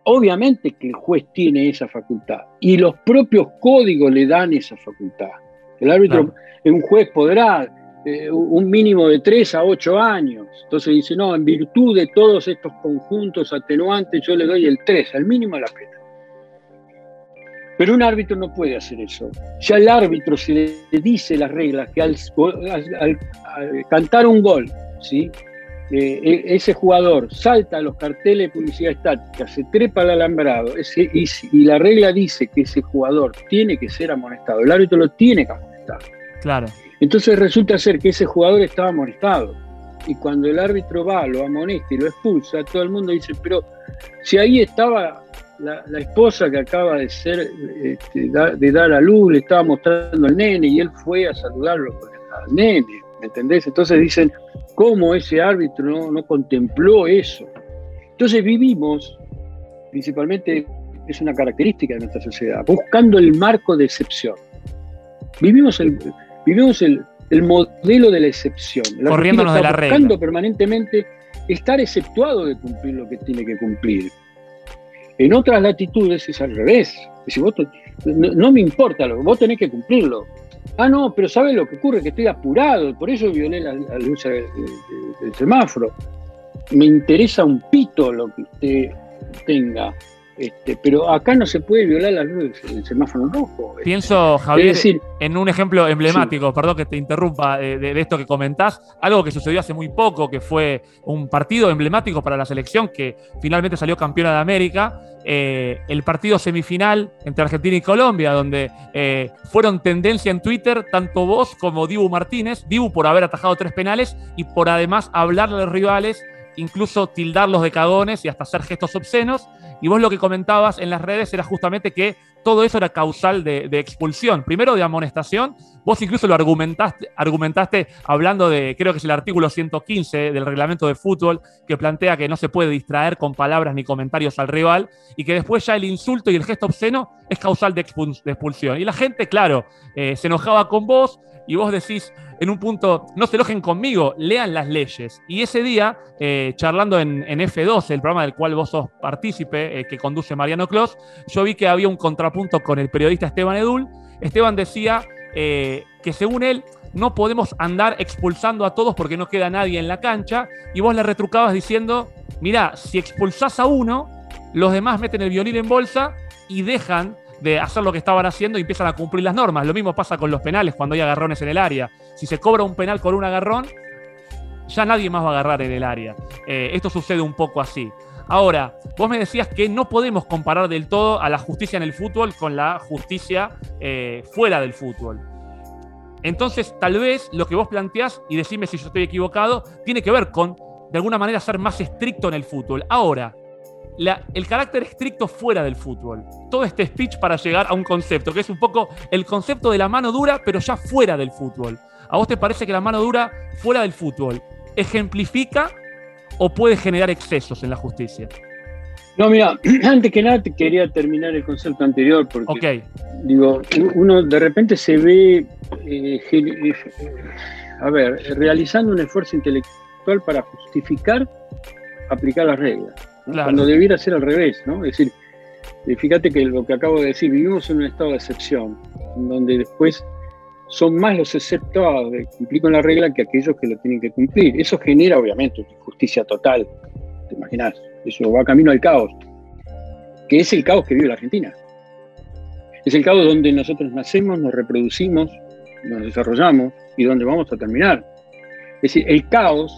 Obviamente que el juez tiene esa facultad y los propios códigos le dan esa facultad. El árbitro, un juez podrá eh, un mínimo de 3 a 8 años. Entonces dice, no, en virtud de todos estos conjuntos atenuantes yo le doy el 3, al mínimo de la pena. Pero un árbitro no puede hacer eso. Si al árbitro se le dice las reglas que al, cantar un gol, ¿sí? Eh, e, ese jugador salta a los carteles de publicidad estática, se trepa al alambrado ese, y, y, la regla dice que ese jugador tiene que ser amonestado, el árbitro lo tiene que amonestar. Claro. Entonces resulta ser que ese jugador estaba amonestado. Y cuando el árbitro va, lo amonesta y lo expulsa, todo el mundo dice, pero si ahí estaba la, esposa que acaba de ser, este, de dar a luz, le estaba mostrando al nene y él fue a saludarlo con el, nene, ¿me entendés? Entonces dicen, ¿cómo ese árbitro no, no contempló eso? Entonces vivimos, principalmente es una característica de nuestra sociedad, buscando el marco de excepción. Vivimos el, Vivimos el, modelo de la excepción. La Corriéndonos de la buscando permanentemente estar exceptuado de cumplir lo que tiene que cumplir. En otras latitudes es al revés. no, me importa, vos tenés que cumplirlo. Ah, no, pero ¿sabe lo que ocurre? Que estoy apurado, por eso violé la, luz del, semáforo. Me interesa un pito lo que usted tenga. Este, pero acá no se puede violar la luz del semáforo rojo. Este. Pienso, Javier, en un ejemplo emblemático, perdón que te interrumpa, de, esto que comentás, algo que sucedió hace muy poco, que fue un partido emblemático para la selección que finalmente salió campeona de América, eh, el partido semifinal entre Argentina y Colombia, donde eh, fueron tendencia en Twitter tanto vos como Dibu Martínez, Dibu por haber atajado tres penales y por además hablarle a los rivales incluso tildarlos de cagones y hasta hacer gestos obscenos. Y vos lo que comentabas en las redes era justamente que todo eso era causal de, expulsión. Primero de amonestación. Vos incluso lo argumentaste, argumentaste hablando de, creo que es el artículo 115 del reglamento de fútbol, que plantea que no se puede distraer con palabras ni comentarios al rival y que después ya el insulto y el gesto obsceno es causal de, expulsión. Y la gente, claro, eh, se enojaba con vos y vos decís, en un punto, no se enojen conmigo, lean las leyes. Y ese día, eh, charlando en, F12, el programa del cual vos sos partícipe, eh, que conduce Mariano Clos, yo vi que había un contrapunto con el periodista Esteban Edul. Esteban decía eh, que según él, no podemos andar expulsando a todos porque no queda nadie en la cancha. Y vos le retrucabas diciendo, mirá, si expulsás a uno, los demás meten el violín en bolsa y dejan de hacer lo que estaban haciendo y empiezan a cumplir las normas. Lo mismo pasa con los penales cuando hay agarrones en el área. Si se cobra un penal con un agarrón, ya nadie más va a agarrar en el área. Eh, esto sucede un poco así. Ahora, vos me decías que no podemos comparar del todo a la justicia en el fútbol con la justicia eh, fuera del fútbol. Entonces, tal vez lo que vos planteás, y decime si yo estoy equivocado, tiene que ver con, de alguna manera, ser más estricto en el fútbol. Ahora, el carácter estricto fuera del fútbol. Todo este speech para llegar a un concepto, que es un poco el concepto de la mano dura, pero ya fuera del fútbol. ¿A vos te parece que la mano dura fuera del fútbol ejemplifica o puede generar excesos en la justicia? No, mira, antes que nada te quería terminar el concepto anterior porque digo, uno de repente se ve, eh, eh, a ver, realizando un esfuerzo intelectual para justificar aplicar las reglas cuando debiera ser al revés, ¿no? Es decir, fíjate que lo que acabo de decir, vivimos en un estado de excepción, donde después son más los exceptuados de cumplir la regla que aquellos que lo tienen que cumplir. Eso genera, obviamente, justicia total. te imaginas, eso va camino al caos, que es el caos que vive la Argentina. Es el caos donde nosotros nacemos, nos reproducimos, nos desarrollamos y donde vamos a terminar. Es decir, el caos,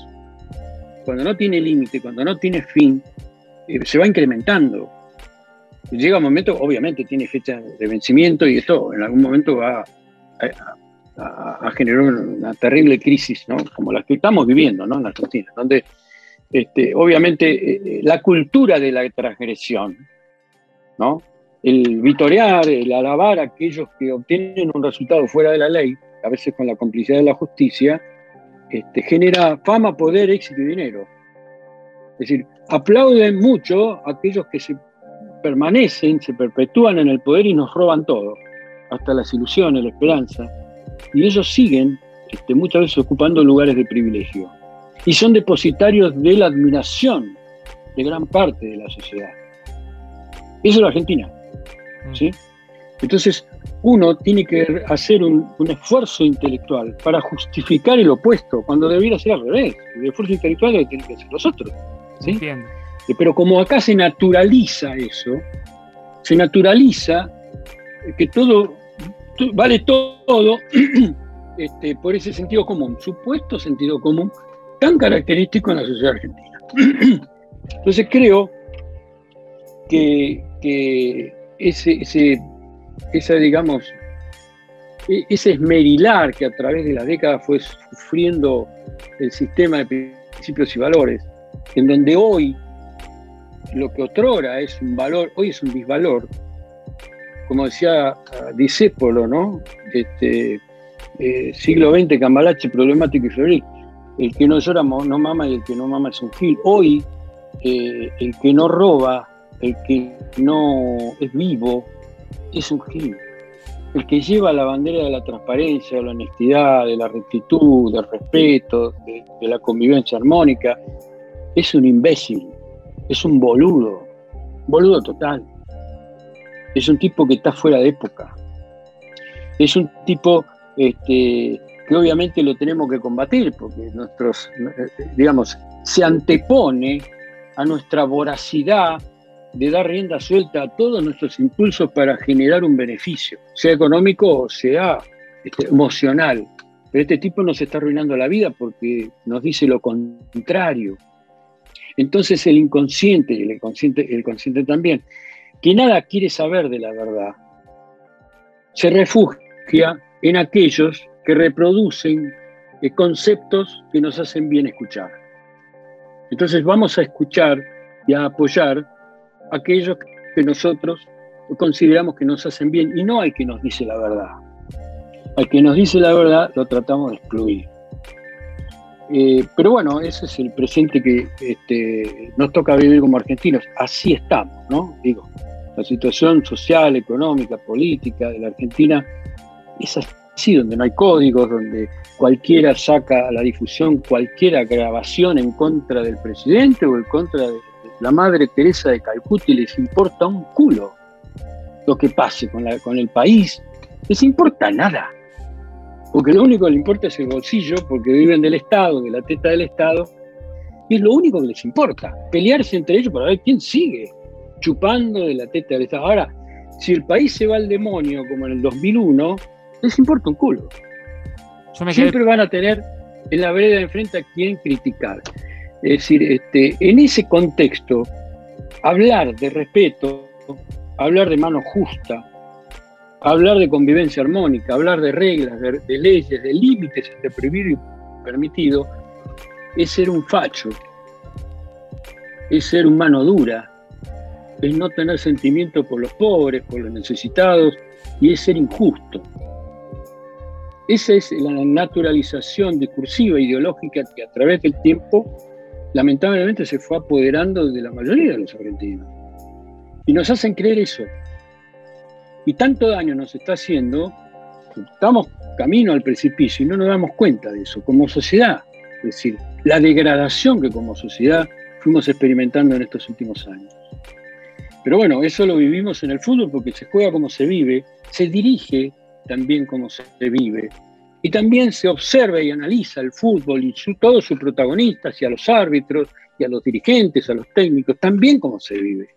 cuando no tiene límite, cuando no tiene fin, se va incrementando. Llega un momento, obviamente tiene fecha de vencimiento y esto en algún momento va a, generar una terrible crisis, ¿no? como la que estamos viviendo ¿no? en Argentina, donde este, obviamente eh, la cultura de la transgresión, ¿no? el vitorear, el alabar a aquellos que obtienen un resultado fuera de la ley, a veces con la complicidad de la justicia, este, genera fama, poder, éxito y dinero. Es decir, aplauden mucho a aquellos que se permanecen, se perpetúan en el poder y nos roban todo, hasta las ilusiones, la esperanza. Y ellos siguen este, muchas veces ocupando lugares de privilegio. Y son depositarios de la admiración de gran parte de la sociedad. Eso es la Argentina. ¿sí? Entonces, uno tiene que hacer un, esfuerzo intelectual para justificar el opuesto, cuando debiera ser al revés. El esfuerzo intelectual lo tienen que hacer los otros. ¿Sí? Eh, pero como acá se naturaliza eso, se naturaliza que todo, vale todo este, por ese sentido común, supuesto sentido común, tan característico en la sociedad argentina. Entonces creo que, que ese, ese esa, digamos, e, ese esmerilar que a través de las décadas fue sufriendo el sistema de principios y valores, en donde hoy lo que otrora es un valor, hoy es un disvalor, como decía ah, Disépolo, ¿no? Este, eh, siglo XX, Cambalache, problemático y febril. El que no llora no mama y el que no mama es un gil. Hoy, eh, el que no roba, el que no es vivo, es un gil. El que lleva la bandera de la transparencia, de la honestidad, de la rectitud, del respeto, de, la convivencia armónica, es un imbécil, es un boludo, boludo total. Es un tipo que está fuera de época. Es un tipo este, que obviamente lo tenemos que combatir, porque nuestros, digamos, se antepone a nuestra voracidad de dar rienda suelta a todos nuestros impulsos para generar un beneficio, sea económico o sea este, emocional. Pero este tipo nos está arruinando la vida porque nos dice lo contrario. Entonces el inconsciente y el consciente, el también, que nada quiere saber de la verdad, se refugia en aquellos que reproducen eh, conceptos que nos hacen bien escuchar. Entonces vamos a escuchar y a apoyar aquellos que nosotros consideramos que nos hacen bien y no al que nos dice la verdad. Al que nos dice la verdad lo tratamos de excluir. Eh, pero bueno, ese es el presente que este, nos toca vivir como argentinos. Así estamos, ¿no? Digo, la situación social, económica, política de la Argentina es así, donde no hay códigos, donde cualquiera saca a la difusión cualquier grabación en contra del presidente o en contra de, la Madre Teresa de Calcuta les importa un culo lo que pase con, la, con el país, les importa nada. Porque lo único que les importa es el bolsillo, porque viven del Estado, de la teta del Estado, y es lo único que les importa, pelearse entre ellos para ver quién sigue chupando de la teta del Estado. Ahora, si el país se va al demonio como en el 2001, les importa un culo. Siempre van a tener en la vereda de enfrente a quien criticar. Es decir, este, en ese contexto, hablar de respeto, hablar de mano justa, hablar de convivencia armónica, hablar de reglas, de, leyes, de límites entre prohibido y permitido, es ser un facho, es ser un mano dura, es no tener sentimiento por los pobres, por los necesitados, y es ser injusto. Esa es la naturalización discursiva, ideológica que a través del tiempo lamentablemente se fue apoderando de la mayoría de los argentinos. Y nos hacen creer eso. Y tanto daño nos está haciendo, estamos camino al precipicio y no nos damos cuenta de eso como sociedad. Es decir, la degradación que como sociedad fuimos experimentando en estos últimos años. Pero bueno, eso lo vivimos en el fútbol porque se juega como se vive, se dirige también como se vive. Y también se observa y analiza el fútbol y todos sus protagonistas y a los árbitros y a los dirigentes, a los técnicos, también cómo se vive.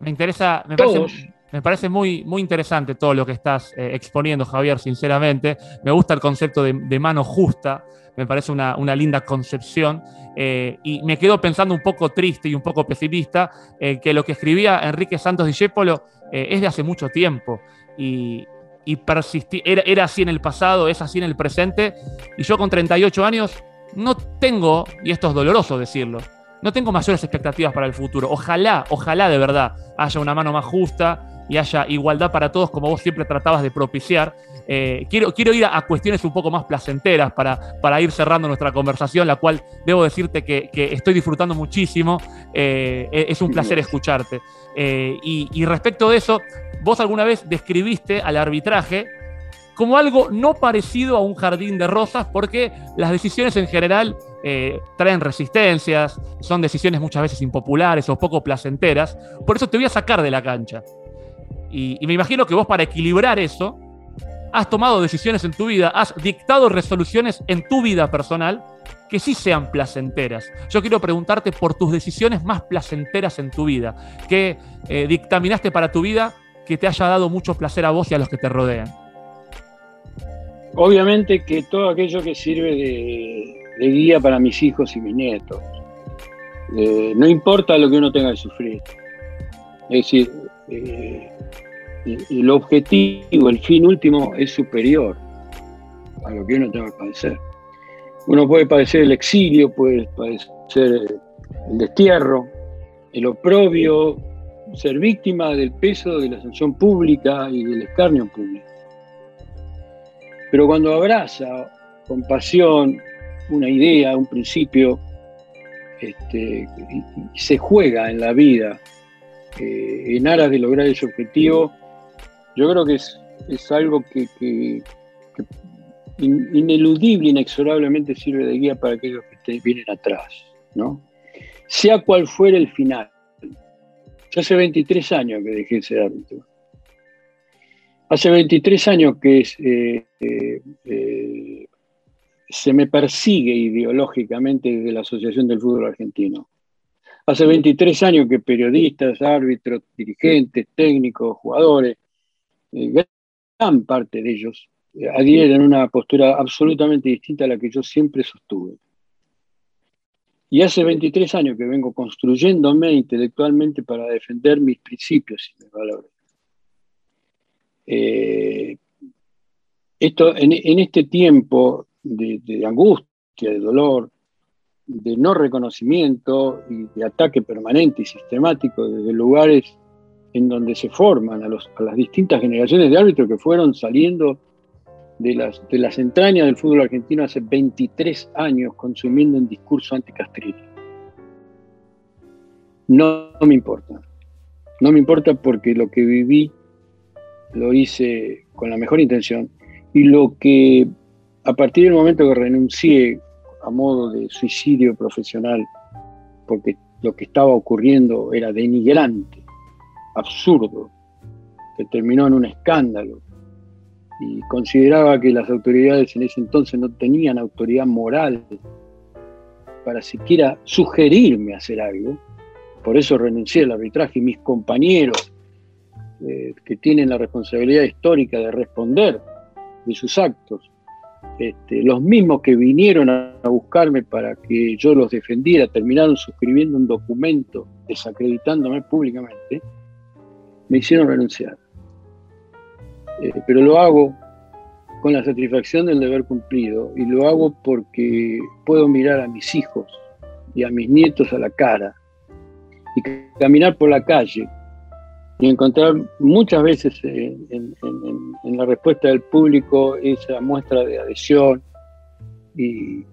Me interesa, me parece, me parece muy, muy interesante todo lo que estás eh, exponiendo, Javier, sinceramente. Me gusta el concepto de, mano justa, me parece una, linda concepción. Eh, y me quedo pensando un poco triste y un poco pesimista, eh, que lo que escribía Enrique Santos Discépolo es de hace mucho tiempo. Y, y era, era así en el pasado, es así en el presente. Y yo con 38 años no tengo, y esto es doloroso decirlo, no tengo mayores expectativas para el futuro. Ojalá, ojalá de verdad haya una mano más justa y haya igualdad para todos como vos siempre tratabas de propiciar. Eh, quiero, quiero ir a, cuestiones un poco más placenteras para, para ir cerrando nuestra conversación, la cual debo decirte que, estoy disfrutando muchísimo. Eh, es un placer escucharte. Eh, y, y respecto de eso, vos alguna vez describiste al arbitraje como algo no parecido a un jardín de rosas, porque las decisiones en general eh, traen resistencias, son decisiones muchas veces impopulares o poco placenteras. Por eso te voy a sacar de la cancha. Y, me imagino que vos para equilibrar eso, has tomado decisiones en tu vida, has dictado resoluciones en tu vida personal que sí sean placenteras. Yo quiero preguntarte por tus decisiones más placenteras en tu vida, que eh, dictaminaste para tu vida que te haya dado mucho placer a vos y a los que te rodean. Obviamente que todo aquello que sirve de, guía para mis hijos y mis nietos. Eh, no importa lo que uno tenga que sufrir. Es decir, eh, el objetivo, el fin último es superior a lo que uno tenga que padecer. Uno puede padecer el exilio, puede padecer el destierro, el oprobio, ser víctima del peso de la sanción pública y del escarnio público. Pero cuando abraza con pasión una idea, un principio, este, se juega en la vida en aras de lograr ese objetivo, yo creo que es, algo que, ineludible, inexorablemente sirve de guía para aquellos que vienen atrás, ¿no? Sea cual fuera el final. Hace 23 años que dejé ese árbitro. Hace 23 años que eh, eh, eh, se me persigue ideológicamente desde la Asociación del Fútbol Argentino. Hace 23 años que periodistas, árbitros, dirigentes, técnicos, jugadores, gran parte de ellos adhieren a una postura absolutamente distinta a la que yo siempre sostuve. Y hace 23 años que vengo construyéndome intelectualmente para defender mis principios y mis valores. Eh, esto, en, este tiempo de, angustia, de dolor, de no reconocimiento y de ataque permanente y sistemático desde lugares en donde se forman a, las distintas generaciones de árbitros que fueron saliendo de las, de las entrañas del fútbol argentino hace 23 años consumiendo un discurso anticastril. No, no me importa. No me importa porque lo que viví lo hice con la mejor intención y lo que a partir del momento que renuncié a modo de suicidio profesional, porque lo que estaba ocurriendo era denigrante, absurdo, que terminó en un escándalo, y consideraba que las autoridades en ese entonces no tenían autoridad moral para siquiera sugerirme hacer algo, por eso renuncié al arbitraje y mis compañeros eh, que tienen la responsabilidad histórica de responder de sus actos, este, los mismos que vinieron a, buscarme para que yo los defendiera, terminaron suscribiendo un documento desacreditándome públicamente, me hicieron renunciar. Eh, pero lo hago con la satisfacción del deber cumplido y lo hago porque puedo mirar a mis hijos y a mis nietos a la cara y caminar por la calle y encontrar muchas veces en, la respuesta del público esa muestra de adhesión y,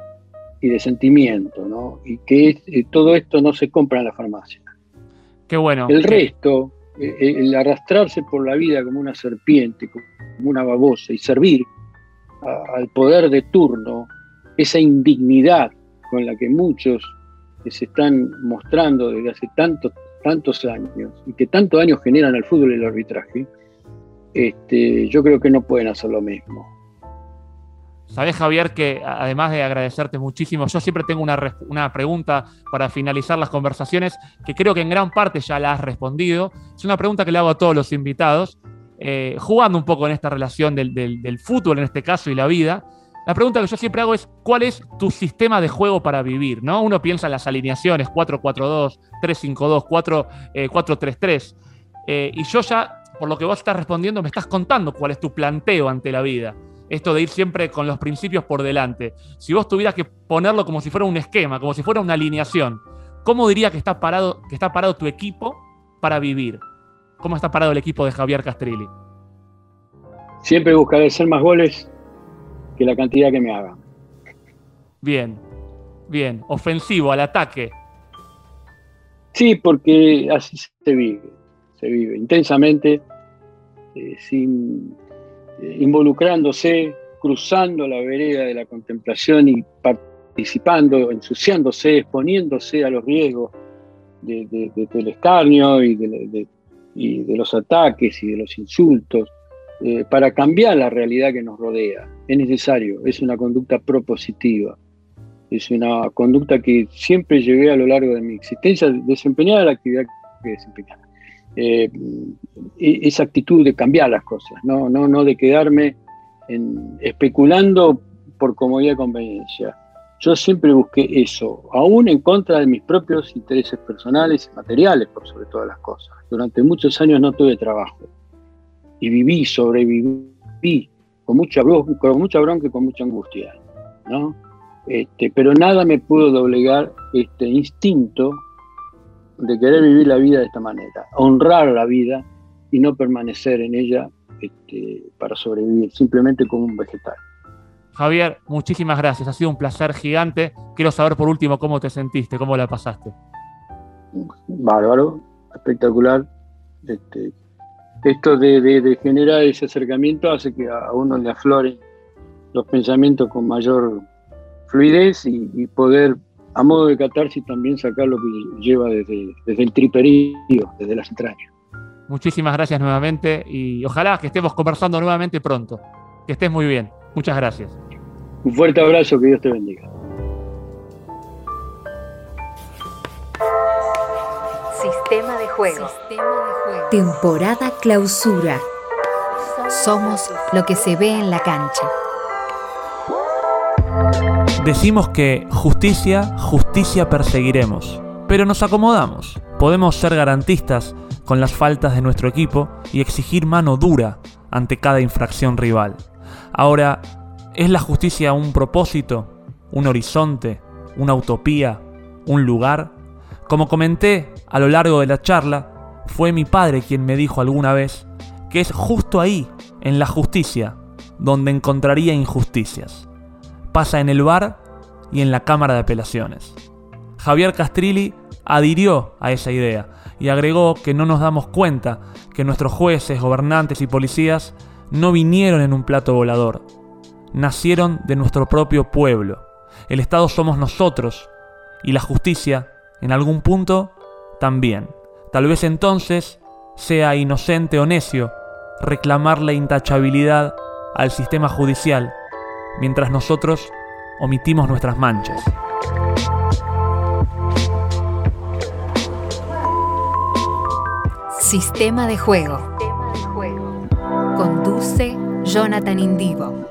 de sentimiento, ¿no? Y que eh, todo esto no se compra en la farmacia. Qué bueno. El resto, eh, eh, el arrastrarse por la vida como una serpiente, como una babosa y servir al poder de turno, esa indignidad con la que muchos se están mostrando desde hace tanto tantos años y que tantos años generan el fútbol y el arbitraje, este, yo creo que no pueden hacer lo mismo. Sabes, Javier, que además de agradecerte muchísimo, yo siempre tengo una, una, pregunta para finalizar las conversaciones que creo que en gran parte ya la has respondido. Es una pregunta que le hago a todos los invitados, eh, jugando un poco en esta relación del, del, fútbol en este caso y la vida. La pregunta que yo siempre hago es, ¿cuál es tu sistema de juego para vivir? ¿no? Uno piensa en las alineaciones 4-4-2, 3-5-2, 4-3-3. y yo ya, por lo que vos estás respondiendo, me estás contando cuál es tu planteo ante la vida esto de ir siempre con los principios por delante. Si vos tuvieras que ponerlo como si fuera un esquema, como si fuera una alineación, ¿cómo diría que está parado, que está parado tu equipo para vivir? ¿Cómo está parado el equipo de Javier Castrilli? Siempre buscaré hacer más goles que la cantidad que me hagan. Bien, bien. Ofensivo, al ataque. Sí, porque así se vive. Se vive intensamente, eh, sin eh, involucrándose, cruzando la vereda de la contemplación y participando, ensuciándose, exponiéndose a los riesgos del escarnio y de, los ataques y de los insultos, eh, para cambiar la realidad que nos rodea. Es necesario, es una conducta propositiva, es una conducta que siempre llevé a lo largo de mi existencia, desempeñada la actividad que desempeñaba. Eh, esa actitud de cambiar las cosas, no, no, no de quedarme especulando por comodidad y conveniencia. Yo siempre busqué eso, aún en contra de mis propios intereses personales y materiales, por sobre todas las cosas. Durante muchos años no tuve trabajo y viví, sobreviví con mucha, con mucha bronca y con mucha angustia. ¿no? Este, pero nada me pudo doblegar este instinto de querer vivir la vida de esta manera, honrar la vida y no permanecer en ella este, para sobrevivir, simplemente como un vegetal. Javier, muchísimas gracias, ha sido un placer gigante. Quiero saber por último cómo te sentiste, cómo la pasaste. Bárbaro, espectacular. Este, esto de, generar ese acercamiento hace que a uno le afloren los pensamientos con mayor fluidez y poder a modo de catarsis también sacar lo que lleva desde, el triperío, desde las entrañas. Muchísimas gracias nuevamente y ojalá que estemos conversando nuevamente pronto. Que estés muy bien. Muchas gracias. Un fuerte abrazo, que Dios te bendiga. Sistema de juego. Temporada clausura. Somos lo que se ve en la cancha. Decimos que justicia, justicia perseguiremos, pero nos acomodamos. Podemos ser garantistas con las faltas de nuestro equipo y exigir mano dura ante cada infracción rival. Ahora, ¿es la justicia un propósito, un horizonte, una utopía, un lugar? Como comenté a lo largo de la charla, fue mi padre quien me dijo alguna vez que es justo ahí, en la justicia, donde encontraría injusticias pasa en el bar y en la Cámara de Apelaciones. Javier Castrilli adhirió a esa idea y agregó que no nos damos cuenta que nuestros jueces, gobernantes y policías no vinieron en un plato volador, nacieron de nuestro propio pueblo. El Estado somos nosotros y la justicia, en algún punto, también. Tal vez entonces sea inocente o necio reclamar la intachabilidad al sistema judicial mientras nosotros omitimos nuestras manchas. Sistema de juego. Conduce Jonathan Indivo.